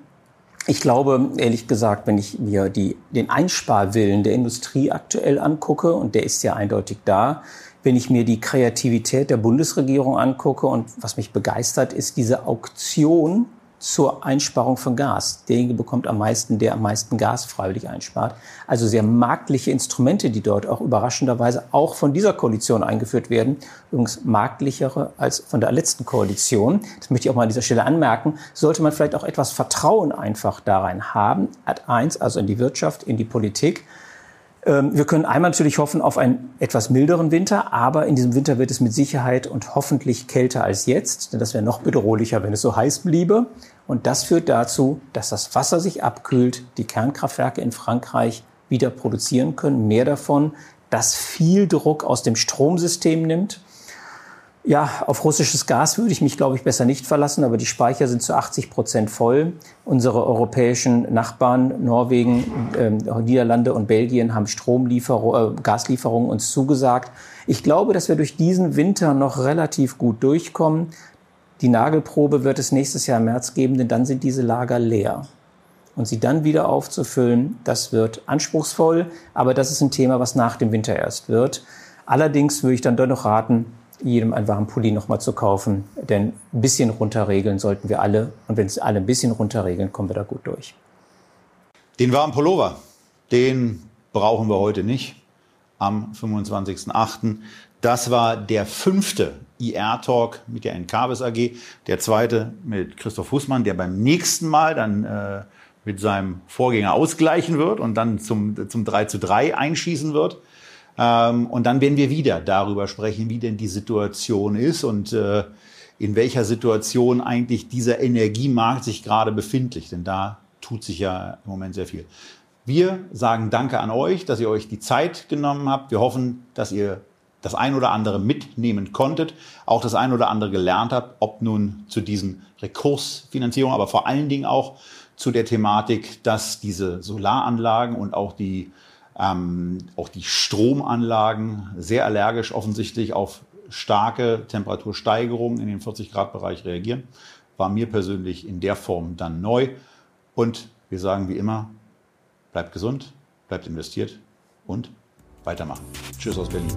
Ich glaube, ehrlich gesagt, wenn ich mir die, den Einsparwillen der Industrie aktuell angucke, und der ist ja eindeutig da, wenn ich mir die Kreativität der Bundesregierung angucke und was mich begeistert, ist diese Auktion zur Einsparung von Gas. Derjenige bekommt am meisten, der am meisten Gas freiwillig einspart. Also sehr marktliche Instrumente, die dort auch überraschenderweise auch von dieser Koalition eingeführt werden. Übrigens marktlichere als von der letzten Koalition. Das möchte ich auch mal an dieser Stelle anmerken. Sollte man vielleicht auch etwas Vertrauen einfach da rein haben. Ad eins, also in die Wirtschaft, in die Politik. Ähm, wir können einmal natürlich hoffen auf einen etwas milderen Winter, aber in diesem Winter wird es mit Sicherheit und hoffentlich kälter als jetzt, denn das wäre noch bedrohlicher, wenn es so heiß bliebe. Und das führt dazu, dass das Wasser sich abkühlt, die Kernkraftwerke in Frankreich wieder produzieren können, mehr davon, das viel Druck aus dem Stromsystem nimmt. Ja, auf russisches Gas würde ich mich, glaube ich, besser nicht verlassen, aber die Speicher sind zu 80 Prozent voll. Unsere europäischen Nachbarn, Norwegen, äh, Niederlande und Belgien, haben Stromlieferung, äh, Gaslieferungen uns zugesagt. Ich glaube, dass wir durch diesen Winter noch relativ gut durchkommen. Die Nagelprobe wird es nächstes Jahr im März geben, denn dann sind diese Lager leer. Und sie dann wieder aufzufüllen, das wird anspruchsvoll, aber das ist ein Thema, was nach dem Winter erst wird. Allerdings würde ich dann doch noch raten, jedem einen warmen Pulli nochmal zu kaufen. Denn ein bisschen runterregeln sollten wir alle. Und wenn es alle ein bisschen runterregeln, kommen wir da gut durch. Den warmen Pullover, den brauchen wir heute nicht am 25.08. Das war der fünfte IR-Talk mit der Encarvis AG. Der zweite mit Christoph Hussmann, der beim nächsten Mal dann äh, mit seinem Vorgänger ausgleichen wird und dann zum, zum 3 zu 3 einschießen wird. Ähm, und dann werden wir wieder darüber sprechen, wie denn die Situation ist und äh, in welcher Situation eigentlich dieser Energiemarkt sich gerade befindlich. Denn da tut sich ja im Moment sehr viel. Wir sagen Danke an euch, dass ihr euch die Zeit genommen habt. Wir hoffen, dass ihr das ein oder andere mitnehmen konntet, auch das ein oder andere gelernt habt, ob nun zu diesen Rekursfinanzierungen, aber vor allen Dingen auch zu der Thematik, dass diese Solaranlagen und auch die ähm, auch die Stromanlagen sehr allergisch offensichtlich auf starke Temperatursteigerungen in den 40 Grad Bereich reagieren. War mir persönlich in der Form dann neu. Und wir sagen wie immer, bleibt gesund, bleibt investiert und weitermachen. Tschüss aus Berlin.